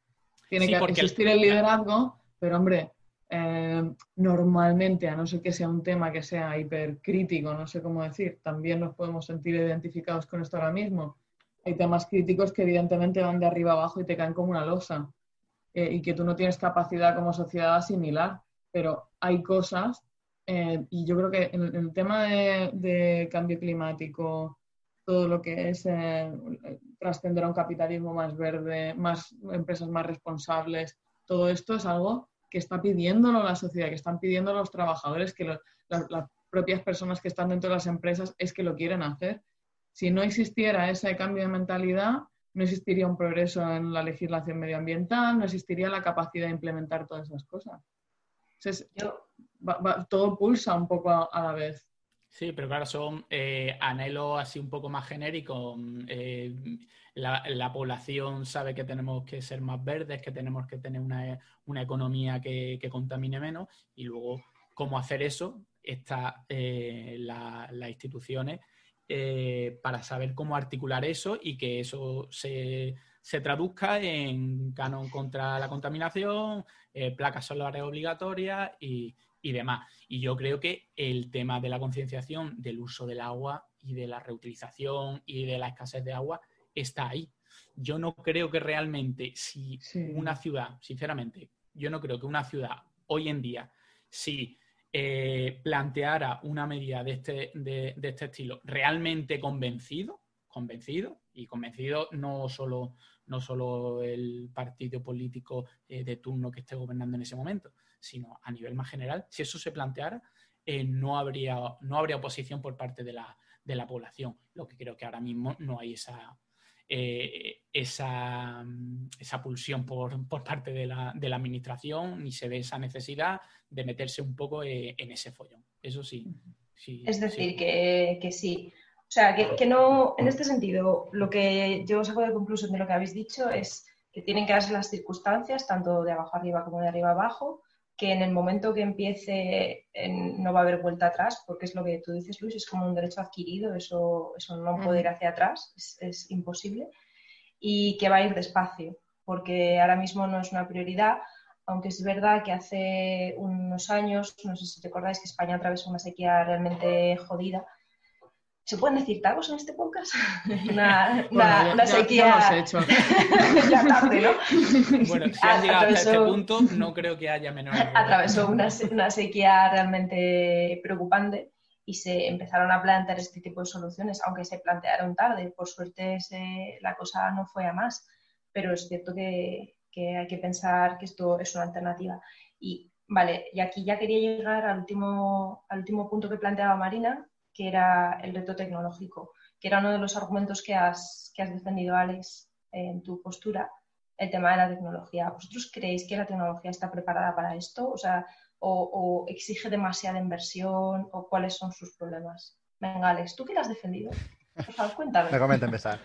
Tiene que existir el liderazgo, pero hombre, eh, normalmente, a no ser que sea un tema que sea hipercrítico, no sé cómo decir, también nos podemos sentir identificados con esto ahora mismo. Hay temas críticos que evidentemente van de arriba abajo y te caen como una losa eh, y que tú no tienes capacidad como sociedad de asimilar, pero hay cosas eh, y yo creo que en, el tema de, cambio climático, todo lo que es trascender a un capitalismo más verde, más empresas más responsables, todo esto es algo que está pidiéndolo la sociedad, que están pidiendo los trabajadores, que las propias personas que están dentro de las empresas es que lo quieren hacer. Si no existiera ese cambio de mentalidad, no existiría un progreso en la legislación medioambiental, no existiría la capacidad de implementar todas esas cosas. todo pulsa un poco a, la vez. Sí, pero claro, son eh, anhelos así un poco más genéricos. Eh, la, población sabe que tenemos que ser más verdes, que tenemos que tener una, economía que, contamine menos y luego cómo hacer eso están eh, las instituciones eh, para saber cómo articular eso y que eso se, traduzca en canon contra la contaminación, eh, placas solares obligatorias y, demás. Y yo creo que el tema de la concienciación del uso del agua y de la reutilización y de la escasez de agua está ahí. Yo no creo que realmente si una ciudad, sinceramente, yo no creo que una ciudad hoy en día, si eh, planteara una medida de este, de, este estilo realmente convencido, convencido, y convencido no solo, no solo el partido político eh, de turno que esté gobernando en ese momento, sino a nivel más general, si eso se planteara, eh, no, habría, no habría oposición por parte de la, de la población. Lo que creo que ahora mismo no hay esa, eh, esa, esa, pulsión por, parte de la, de la, administración, ni se ve esa necesidad de meterse un poco eh, en ese follón. Eso sí. sí es decir, Que, que, sí. O sea, que, que, no, en este sentido, lo que yo saco de conclusión de lo que habéis dicho es que tienen que darse las circunstancias, tanto de abajo arriba como de arriba abajo, que en el momento que empiece no va a haber vuelta atrás, porque es lo que tú dices, Luis, es como un derecho adquirido, eso, eso no puede ir hacia atrás, es, imposible, y que va a ir despacio, porque ahora mismo no es una prioridad, aunque es verdad que hace unos años, no sé si recordáis que España atravesó una sequía realmente jodida, ¿Se pueden decir tagos en este podcast? [LAUGHS] Una, una, sequía. Ya, hecho. [LAUGHS] ya tarde, ¿no? [LAUGHS] Bueno, si han llegado hasta este punto, no creo que haya menor. Atravesó una, una sequía realmente preocupante y se empezaron a plantear este tipo de soluciones, aunque se plantearon tarde. Por suerte la cosa no fue a más, pero es cierto que, que, hay que pensar que esto es una alternativa. Y vale, y aquí ya quería llegar al último, al último punto que planteaba Marina, que era el reto tecnológico, que era uno de los argumentos que has, que has defendido, Alex, en tu postura, el tema de la tecnología. ¿Vosotros creéis que la tecnología está preparada para esto? O sea, o, exige demasiada inversión, o cuáles son sus problemas. Venga, Alex, ¿tú qué la has defendido? Por favor, cuéntame. [LAUGHS] Me comenta empezar.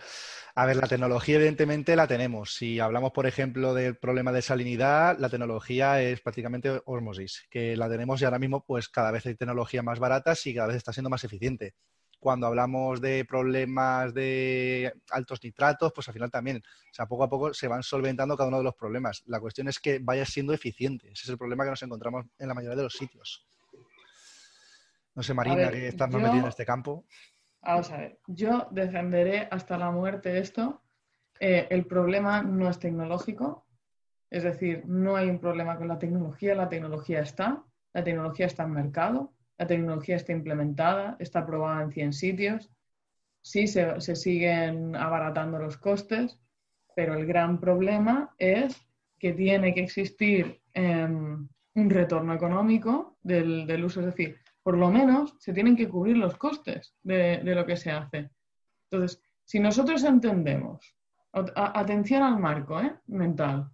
A ver, la tecnología evidentemente la tenemos. Si hablamos, por ejemplo, del problema de salinidad, la tecnología es prácticamente osmosis, que la tenemos y ahora mismo pues cada vez hay tecnología más baratas y cada vez está siendo más eficiente. Cuando hablamos de problemas de altos nitratos, pues al final también, o sea, poco a poco se van solventando cada uno de los problemas. La cuestión es que vaya siendo eficiente. Ese es el problema que nos encontramos en la mayoría de los sitios. No sé, Marina, que estás más metida en este campo. Vamos a ver, yo defenderé hasta la muerte esto. Eh, el problema no es tecnológico, es decir, no hay un problema con la tecnología, la tecnología está, la tecnología está en mercado, la tecnología está implementada, está aprobada en 100 sitios, sí se, siguen abaratando los costes, pero el gran problema es que tiene que existir em, un retorno económico del, del uso, es decir, por lo menos se tienen que cubrir los costes de, lo que se hace. Entonces, si nosotros entendemos, atención al marco ¿eh? mental,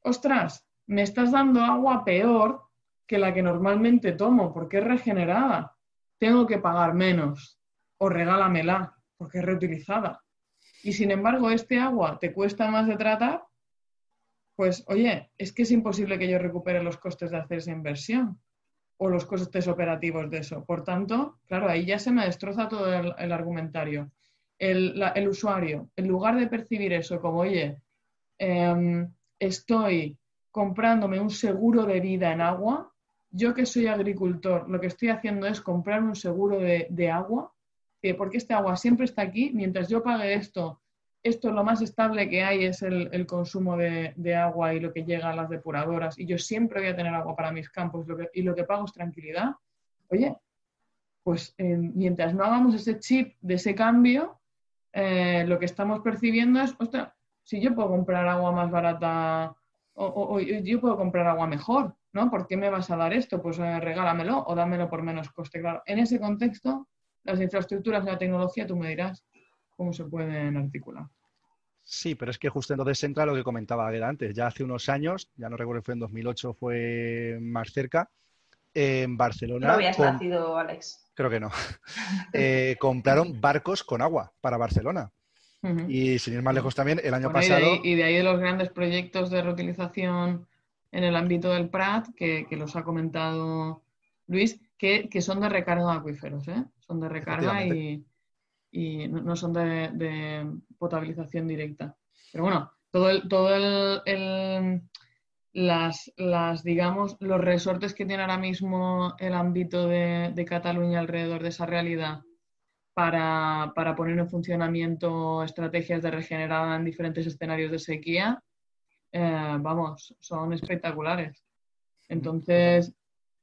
ostras, me estás dando agua peor que la que normalmente tomo porque es regenerada, tengo que pagar menos o regálamela porque es reutilizada. Y sin embargo, este agua te cuesta más de tratar, pues oye, es que es imposible que yo recupere los costes de hacer esa inversión o los costes operativos de eso. Por tanto, claro, ahí ya se me destroza todo el, argumentario. El, usuario, en lugar de percibir eso como, oye, em, estoy comprándome un seguro de vida en agua, yo que soy agricultor, lo que estoy haciendo es comprar un seguro de, de agua, porque este agua siempre está aquí, mientras yo pague esto esto lo más estable que hay es el, consumo de, agua y lo que llega a las depuradoras y yo siempre voy a tener agua para mis campos y lo que pago es tranquilidad, oye, pues eh, mientras no hagamos ese chip de ese cambio, eh, lo que estamos percibiendo es, ostras, si yo puedo comprar agua más barata o, yo puedo comprar agua mejor, ¿no? ¿Por qué me vas a dar esto? Pues eh, regálamelo o dámelo por menos coste. Claro, en ese contexto, las infraestructuras y la tecnología, tú me dirás cómo se pueden articular. Sí, pero es que justo entonces entra lo que comentaba antes. Ya hace unos años, ya no recuerdo, fue en 2008, fue más cerca, en Barcelona. No habías nacido, Alex. Creo que no. [LAUGHS] Eh, compraron barcos con agua para Barcelona. Y sin ir más lejos también, el año pasado. Y de, ahí, de los grandes proyectos de reutilización en el ámbito del Prat, que, los ha comentado Luis, que, son de recarga de acuíferos, ¿eh? Son de recarga y, no, son de, potabilización directa. Pero bueno, todo el, todo el, las, digamos, los resortes que tiene ahora mismo el ámbito de, de Cataluña alrededor de esa realidad para, poner en funcionamiento estrategias de regenerada en diferentes escenarios de sequía, eh, vamos, son espectaculares. Entonces,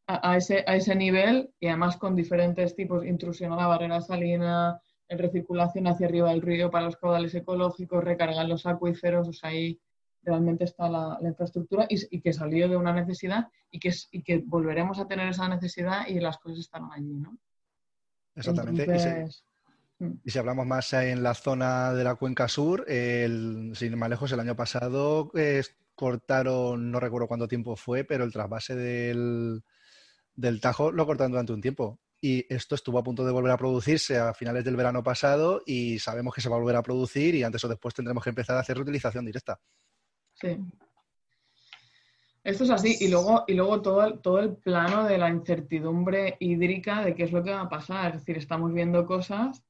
a, ese, a ese nivel y además con diferentes tipos, intrusión a la barrera salina, en recirculación hacia arriba del río para los caudales ecológicos, recargar los acuíferos, o sea, ahí realmente está la, infraestructura y, que salió de una necesidad y que, y que volveremos a tener esa necesidad y las cosas están allí, ¿no? Exactamente. Mm. y, si, hablamos más en la zona de la cuenca sur, el, sin ir más lejos, el año pasado cortaron, no recuerdo cuánto tiempo fue, pero el trasvase del, del Tajo lo cortaron durante un tiempo. Y esto estuvo a punto de volver a producirse a finales del verano pasado y sabemos que se va a volver a producir y antes o después tendremos que empezar a hacer reutilización directa. Sí. Esto es así. Y luego, y luego todo, el, todo el plano de la incertidumbre hídrica de qué es lo que va a pasar. Es decir, estamos viendo cosas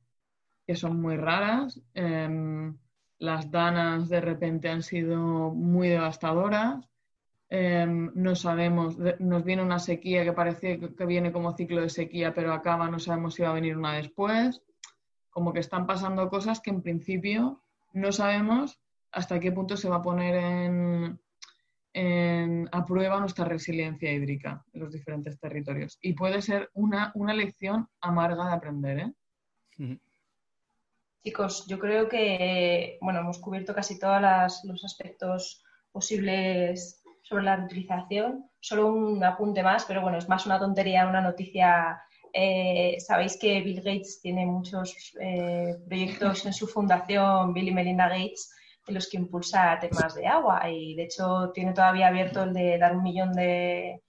que son muy raras. Em, las danas de repente han sido muy devastadoras. Em, no sabemos, nos viene una sequía que parece que viene como ciclo de sequía, pero acaba, no sabemos si va a venir una después. Como que están pasando cosas que en principio no sabemos hasta qué punto se va a poner en, en, a prueba nuestra resiliencia hídrica en los diferentes territorios. Y puede ser una, una lección amarga de aprender. ¿eh? Chicos, yo creo que bueno, hemos cubierto casi todos los aspectos posibles sobre la reutilización. Solo un apunte más, pero bueno, es más una tontería, una noticia. Eh, Sabéis que Bill Gates tiene muchos eh, proyectos en su fundación, Bill y Melinda Gates, en los que impulsa temas de agua y de hecho tiene todavía abierto el de dar un millón de,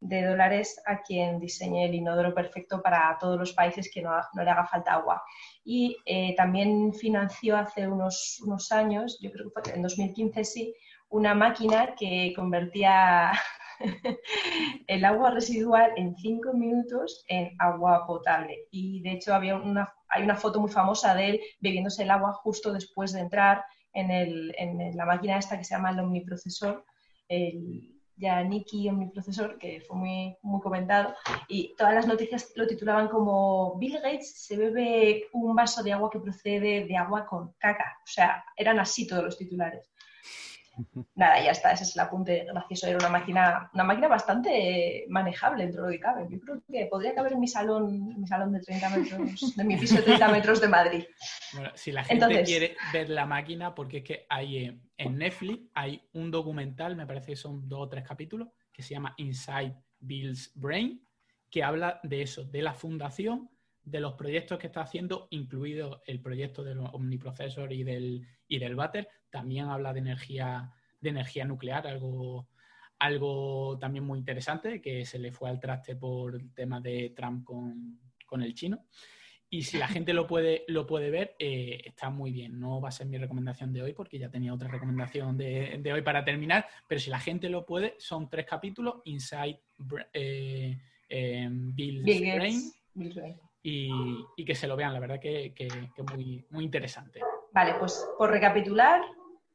dólares a quien diseñe el inodoro perfecto para todos los países que no, le haga falta agua. Y eh, también financió hace unos, unos años, yo creo que fue en 2015 sí, una máquina que convertía [LAUGHS] el agua residual en cinco minutos en agua potable. Y de hecho había una, hay una foto muy famosa de él bebiéndose el agua justo después de entrar en, el, en la máquina esta que se llama el omniprocesor, el Yaniki omniprocesor, que fue muy, muy comentado, y todas las noticias lo titulaban como Bill Gates se bebe un vaso de agua que procede de agua con caca. O sea, eran así todos los titulares. Nada, ya está, ese es el apunte gracioso. Era una máquina, una máquina bastante manejable dentro de lo que cabe. Yo creo que podría caber en mi salón, mi salón de 30 metros, de mi piso de 30 metros de Madrid. Bueno, si la gente quiere ver la máquina, porque es que hay en Netflix hay un documental, me parece que son dos o tres capítulos, que se llama Inside Bill's Brain, que habla de eso, de la fundación de los proyectos que está haciendo, incluido el proyecto del omniprocesor y del, y del Butter, también habla de energía, de energía nuclear, algo, algo también muy interesante, que se le fue al traste por el tema de Trump con, el chino. Y si la gente lo puede, lo puede ver, eh, está muy bien. No va a ser mi recomendación de hoy porque ya tenía otra recomendación de, hoy para terminar, pero si la gente lo puede, son tres capítulos, Inside eh, eh, Bill's Brain y, que se lo vean, la verdad que, que, muy, muy interesante. Vale, pues por recapitular,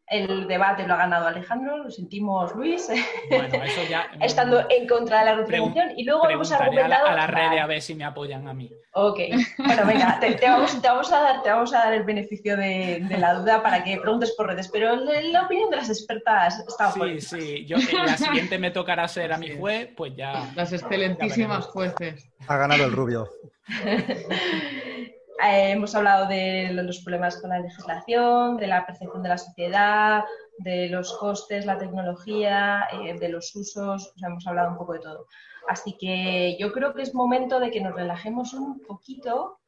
el debate lo ha ganado Alejandro, lo sentimos Luis, [LAUGHS] bueno, eso ya, estando en contra de la retribución y luego hemos argumentado... A la, a la red a ver si me apoyan a mí. Ok, bueno, venga, te, vamos, te, vamos, a dar, te vamos a dar el beneficio de, de, la duda para que preguntes por redes, pero la opinión de las expertas está Sí, sí, yo en la siguiente me tocará ser a mi juez, pues ya... Las excelentísimas jueces. Ha ganado el rubio. [LAUGHS] Eh, hemos hablado de los problemas con la legislación, de la percepción de la sociedad, de los costes, la tecnología, eh, de los usos, o sea, hemos hablado un poco de todo. Así que yo creo que es momento de que nos relajemos un poquito,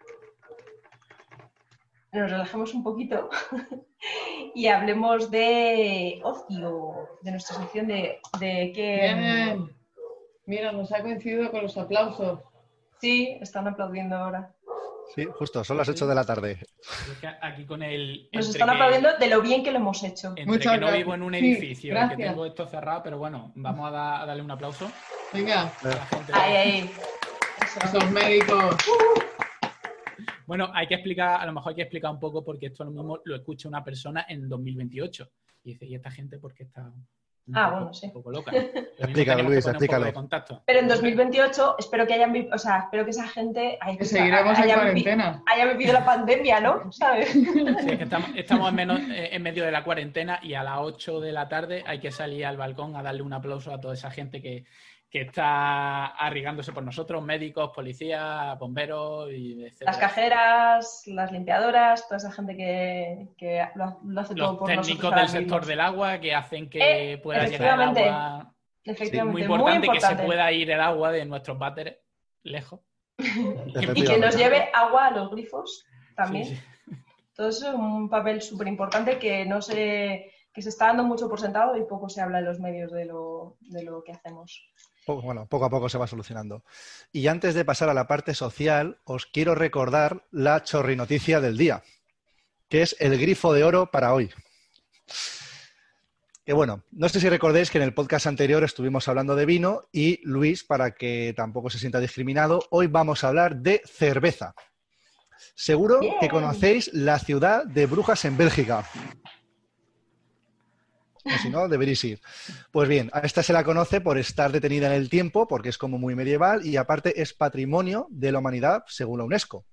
nos relajemos un poquito [LAUGHS] y hablemos de ocio, de nuestra sección de, de qué... Bien. Mira, nos ha coincidido con los aplausos. Sí, están aplaudiendo ahora. Sí, justo, son las 8 de la tarde. Aquí con el. Nos están que- aplaudiendo de lo bien que lo hemos hecho. Entre Muchas que no vivo en un edificio, que tengo esto cerrado, pero bueno, vamos a, da- a darle un aplauso Venga, a la gente. Ahí, ahí. Eso. esos médicos. Bueno, hay que explicar, a lo mejor hay que explicar un poco porque esto lo mismo lo escucha una persona en 2028. Y dice, ¿y esta gente por qué está Ah, poco, bueno, sí. un poco loca? [LAUGHS] Explícalo, Luis, explícalo. Pero en 2028 espero que hayan o sea, espero que esa gente ay, Que seguiremos en haya vi- cuarentena. haya vivido la pandemia, ¿no? [LAUGHS] ¿Sabes? Sí, es que estamos, estamos en, menos- eh, en medio de la cuarentena y a las 8 de la tarde hay que salir al balcón a darle un aplauso a toda esa gente que, que está arriesgándose por nosotros, médicos, policías, bomberos y etcétera. Las cajeras, las limpiadoras, toda esa gente que, que lo, lo hace todo Los por técnicos nosotros. del ahora sector del agua que hacen que Eh, pueda llegar el efectivamente. agua. Es Efectivamente, muy muy importante, que se pueda ir el agua de nuestros váteres lejos. [LAUGHS] Y que nos lleve agua a los grifos también. Sí, sí. Todo eso es un papel súper importante que no se, que se está dando mucho por sentado y poco se habla en los medios de lo, de lo que hacemos. Poco- bueno, poco a poco se va solucionando. Y antes de pasar a la parte social, os quiero recordar la chorrinoticia del día, que es el grifo de oro para hoy. Que bueno, no sé si recordéis que en el podcast anterior estuvimos hablando de vino y Luis, para que tampoco se sienta discriminado, hoy vamos a hablar de cerveza. Seguro que conocéis la ciudad de Brujas en Bélgica. O si no, deberéis ir. Pues bien, a esta se la conoce por estar detenida en el tiempo, porque es como muy medieval y aparte es patrimonio de la humanidad según la UNESCO.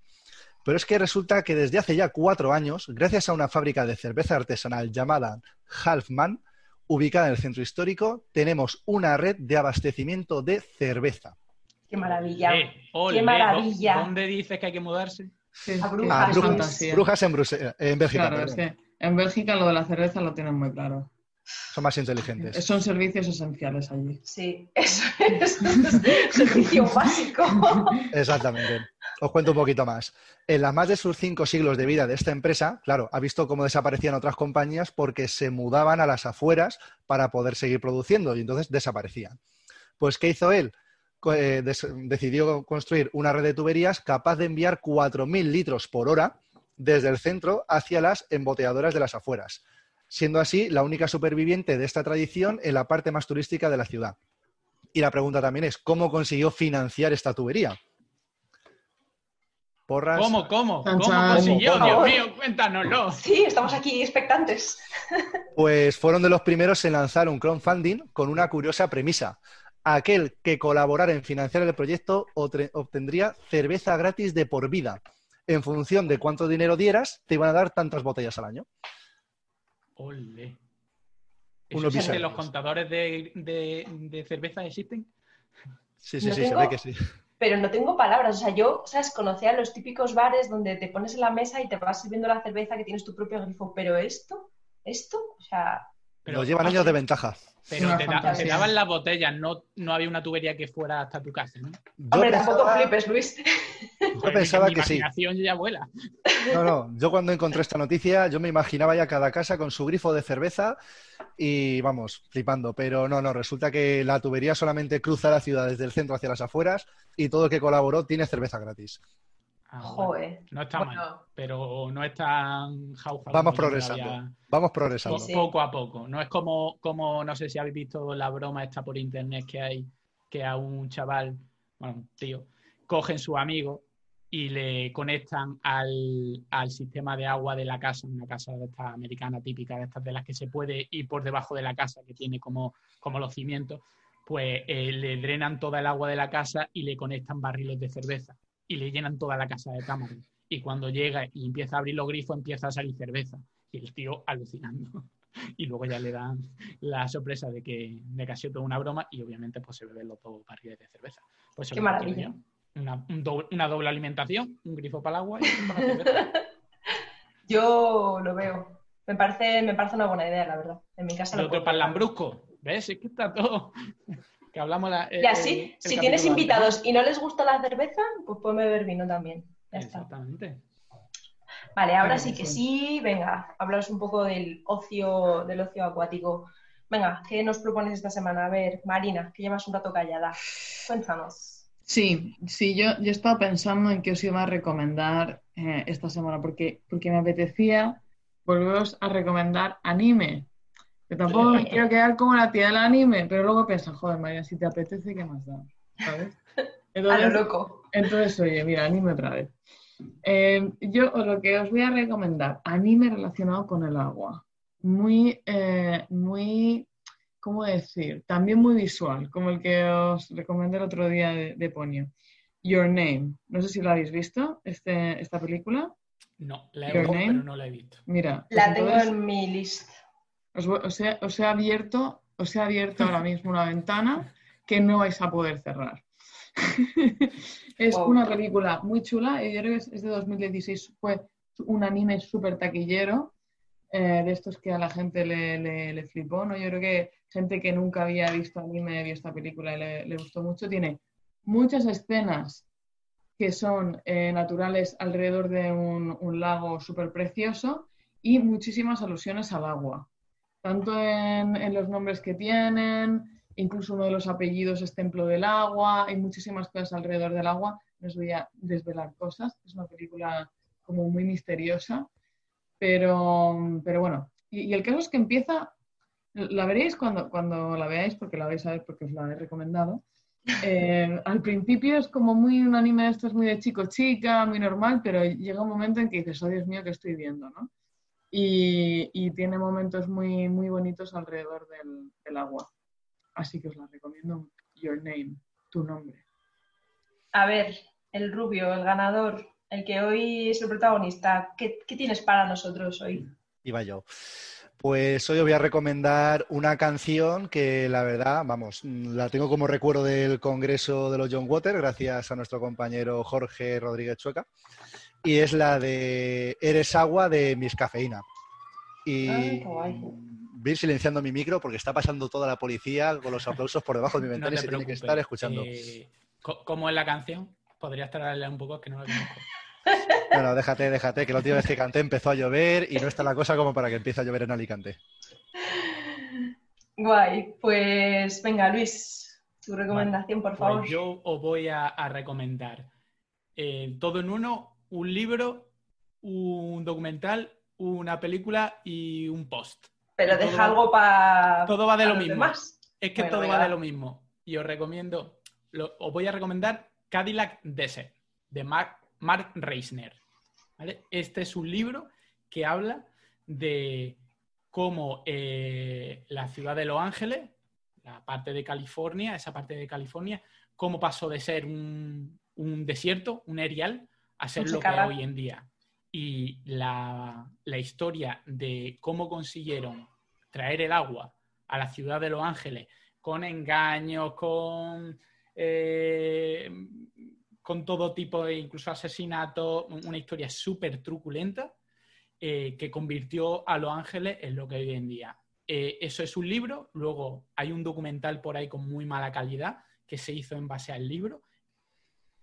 Pero es que resulta que desde hace ya cuatro años, gracias a una fábrica de cerveza artesanal llamada Halfman, ubicada en el centro histórico, tenemos una red de abastecimiento de cerveza. ¡Qué maravilla! Eh, ole, ¡Qué maravilla! ¿Dónde dices que hay que mudarse? Sí, A qué Brujas. Ah, Brujas. Brujas, en, Bruse- en Bélgica, Claro, es que en Bélgica lo de la cerveza lo tienen muy claro. Son más inteligentes. Son servicios esenciales allí. Sí, eso es [LAUGHS] servicio básico. Exactamente. Os cuento un poquito más. En las más de sus cinco siglos de vida de esta empresa, claro, ha visto cómo desaparecían otras compañías porque se mudaban a las afueras para poder seguir produciendo y entonces desaparecían. Pues, ¿qué hizo él? Eh, des- decidió construir una red de tuberías capaz de enviar 4.000 litros por hora desde el centro hacia las embotelladoras de las afueras, siendo así la única superviviente de esta tradición en la parte más turística de la ciudad. Y la pregunta también es, ¿cómo consiguió financiar esta tubería? Porras. ¿Cómo, cómo? ¿Cómo consiguió? ¿Cómo? Dios mío, cuéntanoslo. Sí, estamos aquí expectantes. [LAUGHS] Pues fueron de los primeros en lanzar un crowdfunding con una curiosa premisa. Aquel que colaborara en financiar el proyecto obtendría cerveza gratis de por vida. En función de cuánto dinero dieras, te iban a dar tantas botellas al año. Ole. Bizarros. ¿Los contadores de, de- de cerveza existen? Sí, sí, No sí, se tengo- ve que sí. Pero no tengo palabras. O sea, yo, ¿sabes? Conocía los típicos bares donde te pones en la mesa y te vas sirviendo la cerveza que tienes tu propio grifo. Pero esto, esto, o sea, Pero, Nos llevan años de ventaja. Pero te, da- fantasía. te daban las botellas, no, no había una tubería que fuera hasta tu casa, ¿no? Yo hombre, tampoco pensaba, flipes, Luis. yo pensaba mi que sí. imaginación ya vuela. No, no. Yo cuando encontré esta noticia, yo me imaginaba ya cada casa con su grifo de cerveza y vamos, flipando. Pero no, no, resulta que la tubería solamente cruza la ciudad desde el centro hacia las afueras y todo el que colaboró tiene cerveza gratis. Ah, bueno. No está Bueno. mal, pero no es tan jauja. Vamos progresando. todavía- Vamos progresando. Sí. Poco a poco. No es como, como, no sé si habéis visto la broma esta por internet que hay, que a un chaval, bueno, un tío, cogen su amigo y le conectan al, al sistema de agua de la casa, una casa de esta americana típica, de estas de las que se puede ir por debajo de la casa, que tiene como, como los cimientos, pues eh, le drenan toda el agua de la casa y le conectan barriles de cerveza y le llenan toda la casa de cámaras. Y cuando llega y empieza a abrir los grifos, empieza a salir cerveza. Y el tío alucinando. [LAUGHS] Y luego ya le dan la sorpresa de que, de que ha sido toda una broma y obviamente pues se beben los dos barriles de cerveza. Pues Qué maravilla. yo. Una, un doble- una doble alimentación, un grifo para el agua y otro para la cerveza. Yo lo veo. Me parece, me parece una buena idea, la verdad. En mi casa El lo otro para el. Lambrusco. ¿Ves? Es que está todo. Que hablamos la. Ya, el- sí. el Si tienes invitados y no les gusta la cerveza, pues pueden beber vino también. Ya está. Exactamente. Vale, ahora sí que sí. Venga, hablaros un poco del ocio, del ocio acuático. Venga, ¿qué nos propones esta semana? A ver, Marina, que llevas un rato callada. Cuéntanos. Sí, sí, yo, yo he estado pensando en qué os iba a recomendar eh, esta semana, porque, porque me apetecía volveros a recomendar anime. Que tampoco me quiero quedar como la tía del anime, pero luego pienso, joder, María, si te apetece, ¿qué más da? ¿Sabes? [LAUGHS] A lo Entonces, loco. entonces, oye, mira, anime otra vez. Eh, yo lo que os voy a recomendar, anime relacionado con el agua. Muy, eh, muy, ¿cómo decir? También muy visual, como el que os recomendé el otro día de, de Ponyo. Your Name. No sé si lo habéis visto, este, esta película. No, la he name? pero no la he visto. Mira, pues La tengo entonces en mi list. Os, he, os he abierto, os he abierto ahora mismo una ventana que no vais a poder cerrar. [LAUGHS] es Wow. una película muy chula, y yo creo que es, es de 2016, fue un anime súper taquillero, eh, de estos que a la gente le, le- le flipó, ¿no? Yo creo que gente que nunca había visto anime vio esta película y le, le gustó mucho. Tiene muchas escenas que son eh, naturales alrededor de un, un lago súper precioso y muchísimas alusiones al agua, tanto en, en los nombres que tienen, incluso uno de los apellidos es Templo del Agua, hay muchísimas cosas alrededor del agua, no os voy a desvelar cosas, es una película como muy misteriosa, pero, pero bueno, y, y el caso es que empieza, la veréis cuando, cuando la veáis, porque la vais a ver porque os la he recomendado. Eh, [LAUGHS] al principio es como muy un anime de estos muy de chico-chica, muy normal, pero llega un momento en que dices, oh Dios mío, ¿qué estoy viendo? ¿no? Y, y tiene momentos muy, muy bonitos alrededor del, del agua. Así que os la recomiendo. Your Name, tu nombre. A ver, el rubio, el ganador, el que hoy es el protagonista. ¿Qué, qué tienes para nosotros hoy? Iba yo. Pues hoy os voy a recomendar una canción que la verdad, vamos, la tengo como recuerdo del Congreso de los John Water, gracias a nuestro compañero Jorge Rodríguez Chueca, y es la de Eres agua de Miss Cafeína. Y Ay, qué guay. voy a ir silenciando mi micro porque está pasando toda la policía con los aplausos por debajo de mi ventana y se tiene que estar escuchando. Eh, ¿Cómo es la canción? Podría estar un poco que no la conozco. [LAUGHS] Bueno, déjate, déjate, que la última vez que canté empezó a llover y no está la cosa como para que empiece a llover en Alicante. Guay, pues venga, Luis, tu recomendación, por Pues favor. yo os voy a, a recomendar eh, todo en uno, un libro, un documental, una película y un post. Pero todo deja va- algo para todo va de lo mismo. Demás. Es que Bueno, todo venga, va va. de lo mismo. Y os recomiendo, lo- os voy a recomendar Cadillac Desert, de Mark, Mark Reisner. ¿vale? Este es un libro que habla de cómo eh, la ciudad de Los Ángeles, la parte de California, esa parte de California, cómo pasó de ser un, un desierto, un erial, a ser lo que es hoy en día. Y la, la historia de cómo consiguieron traer el agua a la ciudad de Los Ángeles con engaños, con, eh, con todo tipo de incluso asesinatos, una historia súper truculenta eh, que convirtió a Los Ángeles en lo que hoy en día. Eh, eso es un libro, luego hay un documental por ahí con muy mala calidad que se hizo en base al libro.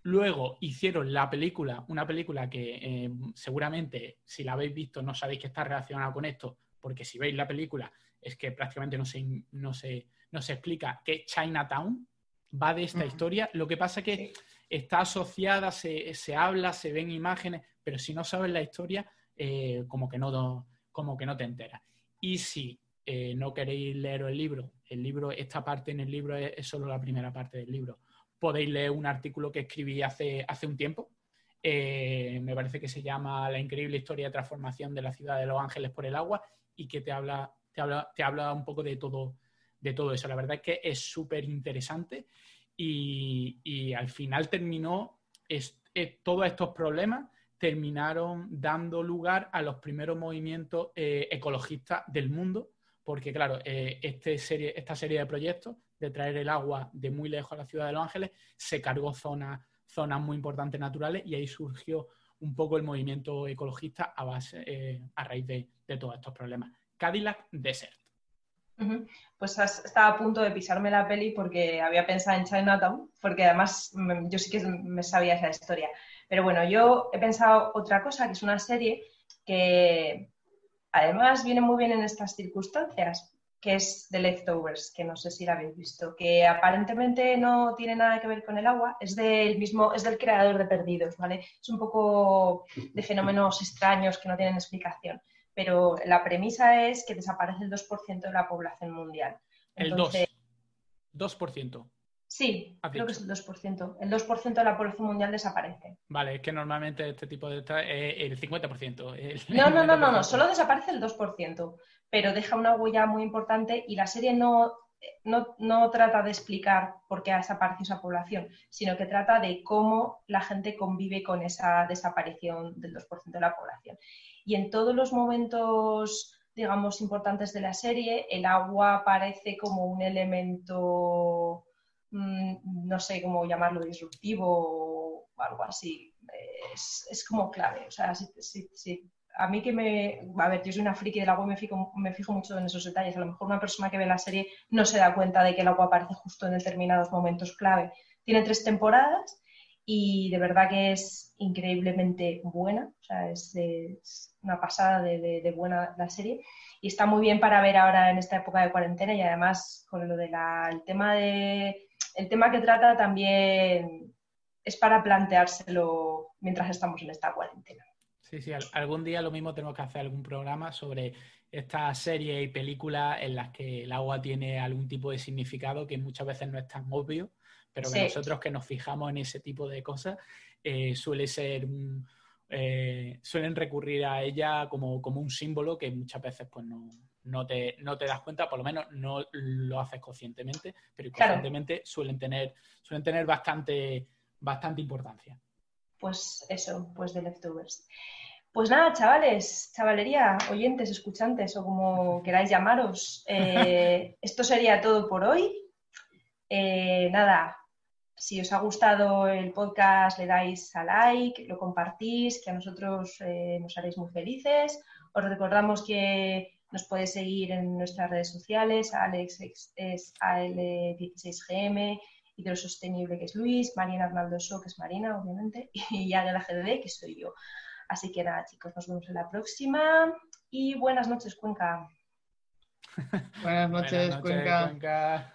Luego hicieron la película, una película que eh, seguramente si la habéis visto no sabéis que está relacionada con esto, porque si veis la película es que prácticamente no se, no se, no se explica que es Chinatown, va de esta historia. Lo que pasa es que está asociada, se, se habla, se ven imágenes, pero si no sabes la historia, eh, como, que no, como que no te enteras. Y si eh, no queréis leer el libro, el libro, esta parte en el libro es, es solo la primera parte del libro, podéis leer un artículo que escribí hace, hace un tiempo. eh, me parece que se llama La increíble historia de transformación de la ciudad de Los Ángeles por el agua y que te habla, te habla, te habla un poco de todo, de todo eso. La verdad es que es súper interesante y, y al final terminó, es- todos estos problemas terminaron dando lugar a los primeros movimientos eh, ecologistas del mundo, porque claro, eh, este serie, esta serie de proyectos de traer el agua de muy lejos a la ciudad de Los Ángeles se cargó zonas, zonas muy importantes naturales y ahí surgió un poco el movimiento ecologista a, base, eh, a raíz de, todos estos problemas. Cadillac Desert. Pues estaba a punto de pisarme la peli porque había pensado en Chinatown, porque además mm, yo sí que me sabía esa historia. Pero bueno, yo he pensado otra cosa, que es una serie que además viene muy bien en estas circunstancias, que es The Leftovers, que no sé si la habéis visto, que aparentemente no tiene nada que ver con el agua, es del mismo, es del creador de Perdidos, ¿vale? Es un poco de fenómenos extraños que no tienen explicación, pero la premisa es que desaparece el 2% de la población mundial. el 2%. 2%. Sí, creo que es el 2%. El 2% de la población mundial desaparece. Vale, es que normalmente este tipo de... Eh, el 50%. no, no, no, no, no, solo desaparece el 2%, pero deja una huella muy importante y la serie no, no, no, trata de explicar por qué ha desaparecido esa población, sino que trata de cómo la gente convive con esa desaparición del 2% de la población. Y en todos los momentos, digamos, importantes de la serie, el agua aparece como un elemento no sé cómo llamarlo, disruptivo o algo así. Es, como clave. O sea, a mí que me... A ver, yo soy una friki del agua y me fijo, me fijo mucho en esos detalles. A lo mejor una persona que ve la serie no se da cuenta de que el agua aparece justo en determinados momentos clave. Tiene tres temporadas y de verdad que es increíblemente buena. O sea, es, una pasada de, buena la serie. Y está muy bien para ver ahora en esta época de cuarentena y además con lo del tema de el tema que trata también es para planteárselo mientras estamos en esta cuarentena. Sí, sí, algún día lo mismo tenemos que hacer algún programa sobre esta serie y películas en las que el agua tiene algún tipo de significado que muchas veces no es tan obvio, pero que nosotros que nos fijamos en ese tipo de cosas eh, suele ser eh, suelen recurrir a ella como, como, un símbolo que muchas veces pues no, no te, no te das cuenta, por lo menos no lo haces conscientemente, pero conscientemente suelen tener, suelen tener bastante, bastante importancia. Pues eso, pues de leftovers. Pues nada, chavales, chavalería, oyentes, escuchantes o como [LAUGHS] queráis llamaros, eh, esto sería todo por hoy. Eh, nada, si os ha gustado el podcast, le dais a like, lo compartís, que a nosotros eh, nos haréis muy felices. Os recordamos que nos puede seguir en nuestras redes sociales. Alex es AL16GM, Hidrosostenible, que es Luis, Marina Arnaldo So, que es Marina, obviamente, [LAUGHS] y Águila GDD, que soy yo. Así que nada, chicos, nos vemos en la próxima y buenas noches, Cuenca. [LAUGHS] buenas noches, Cuenca.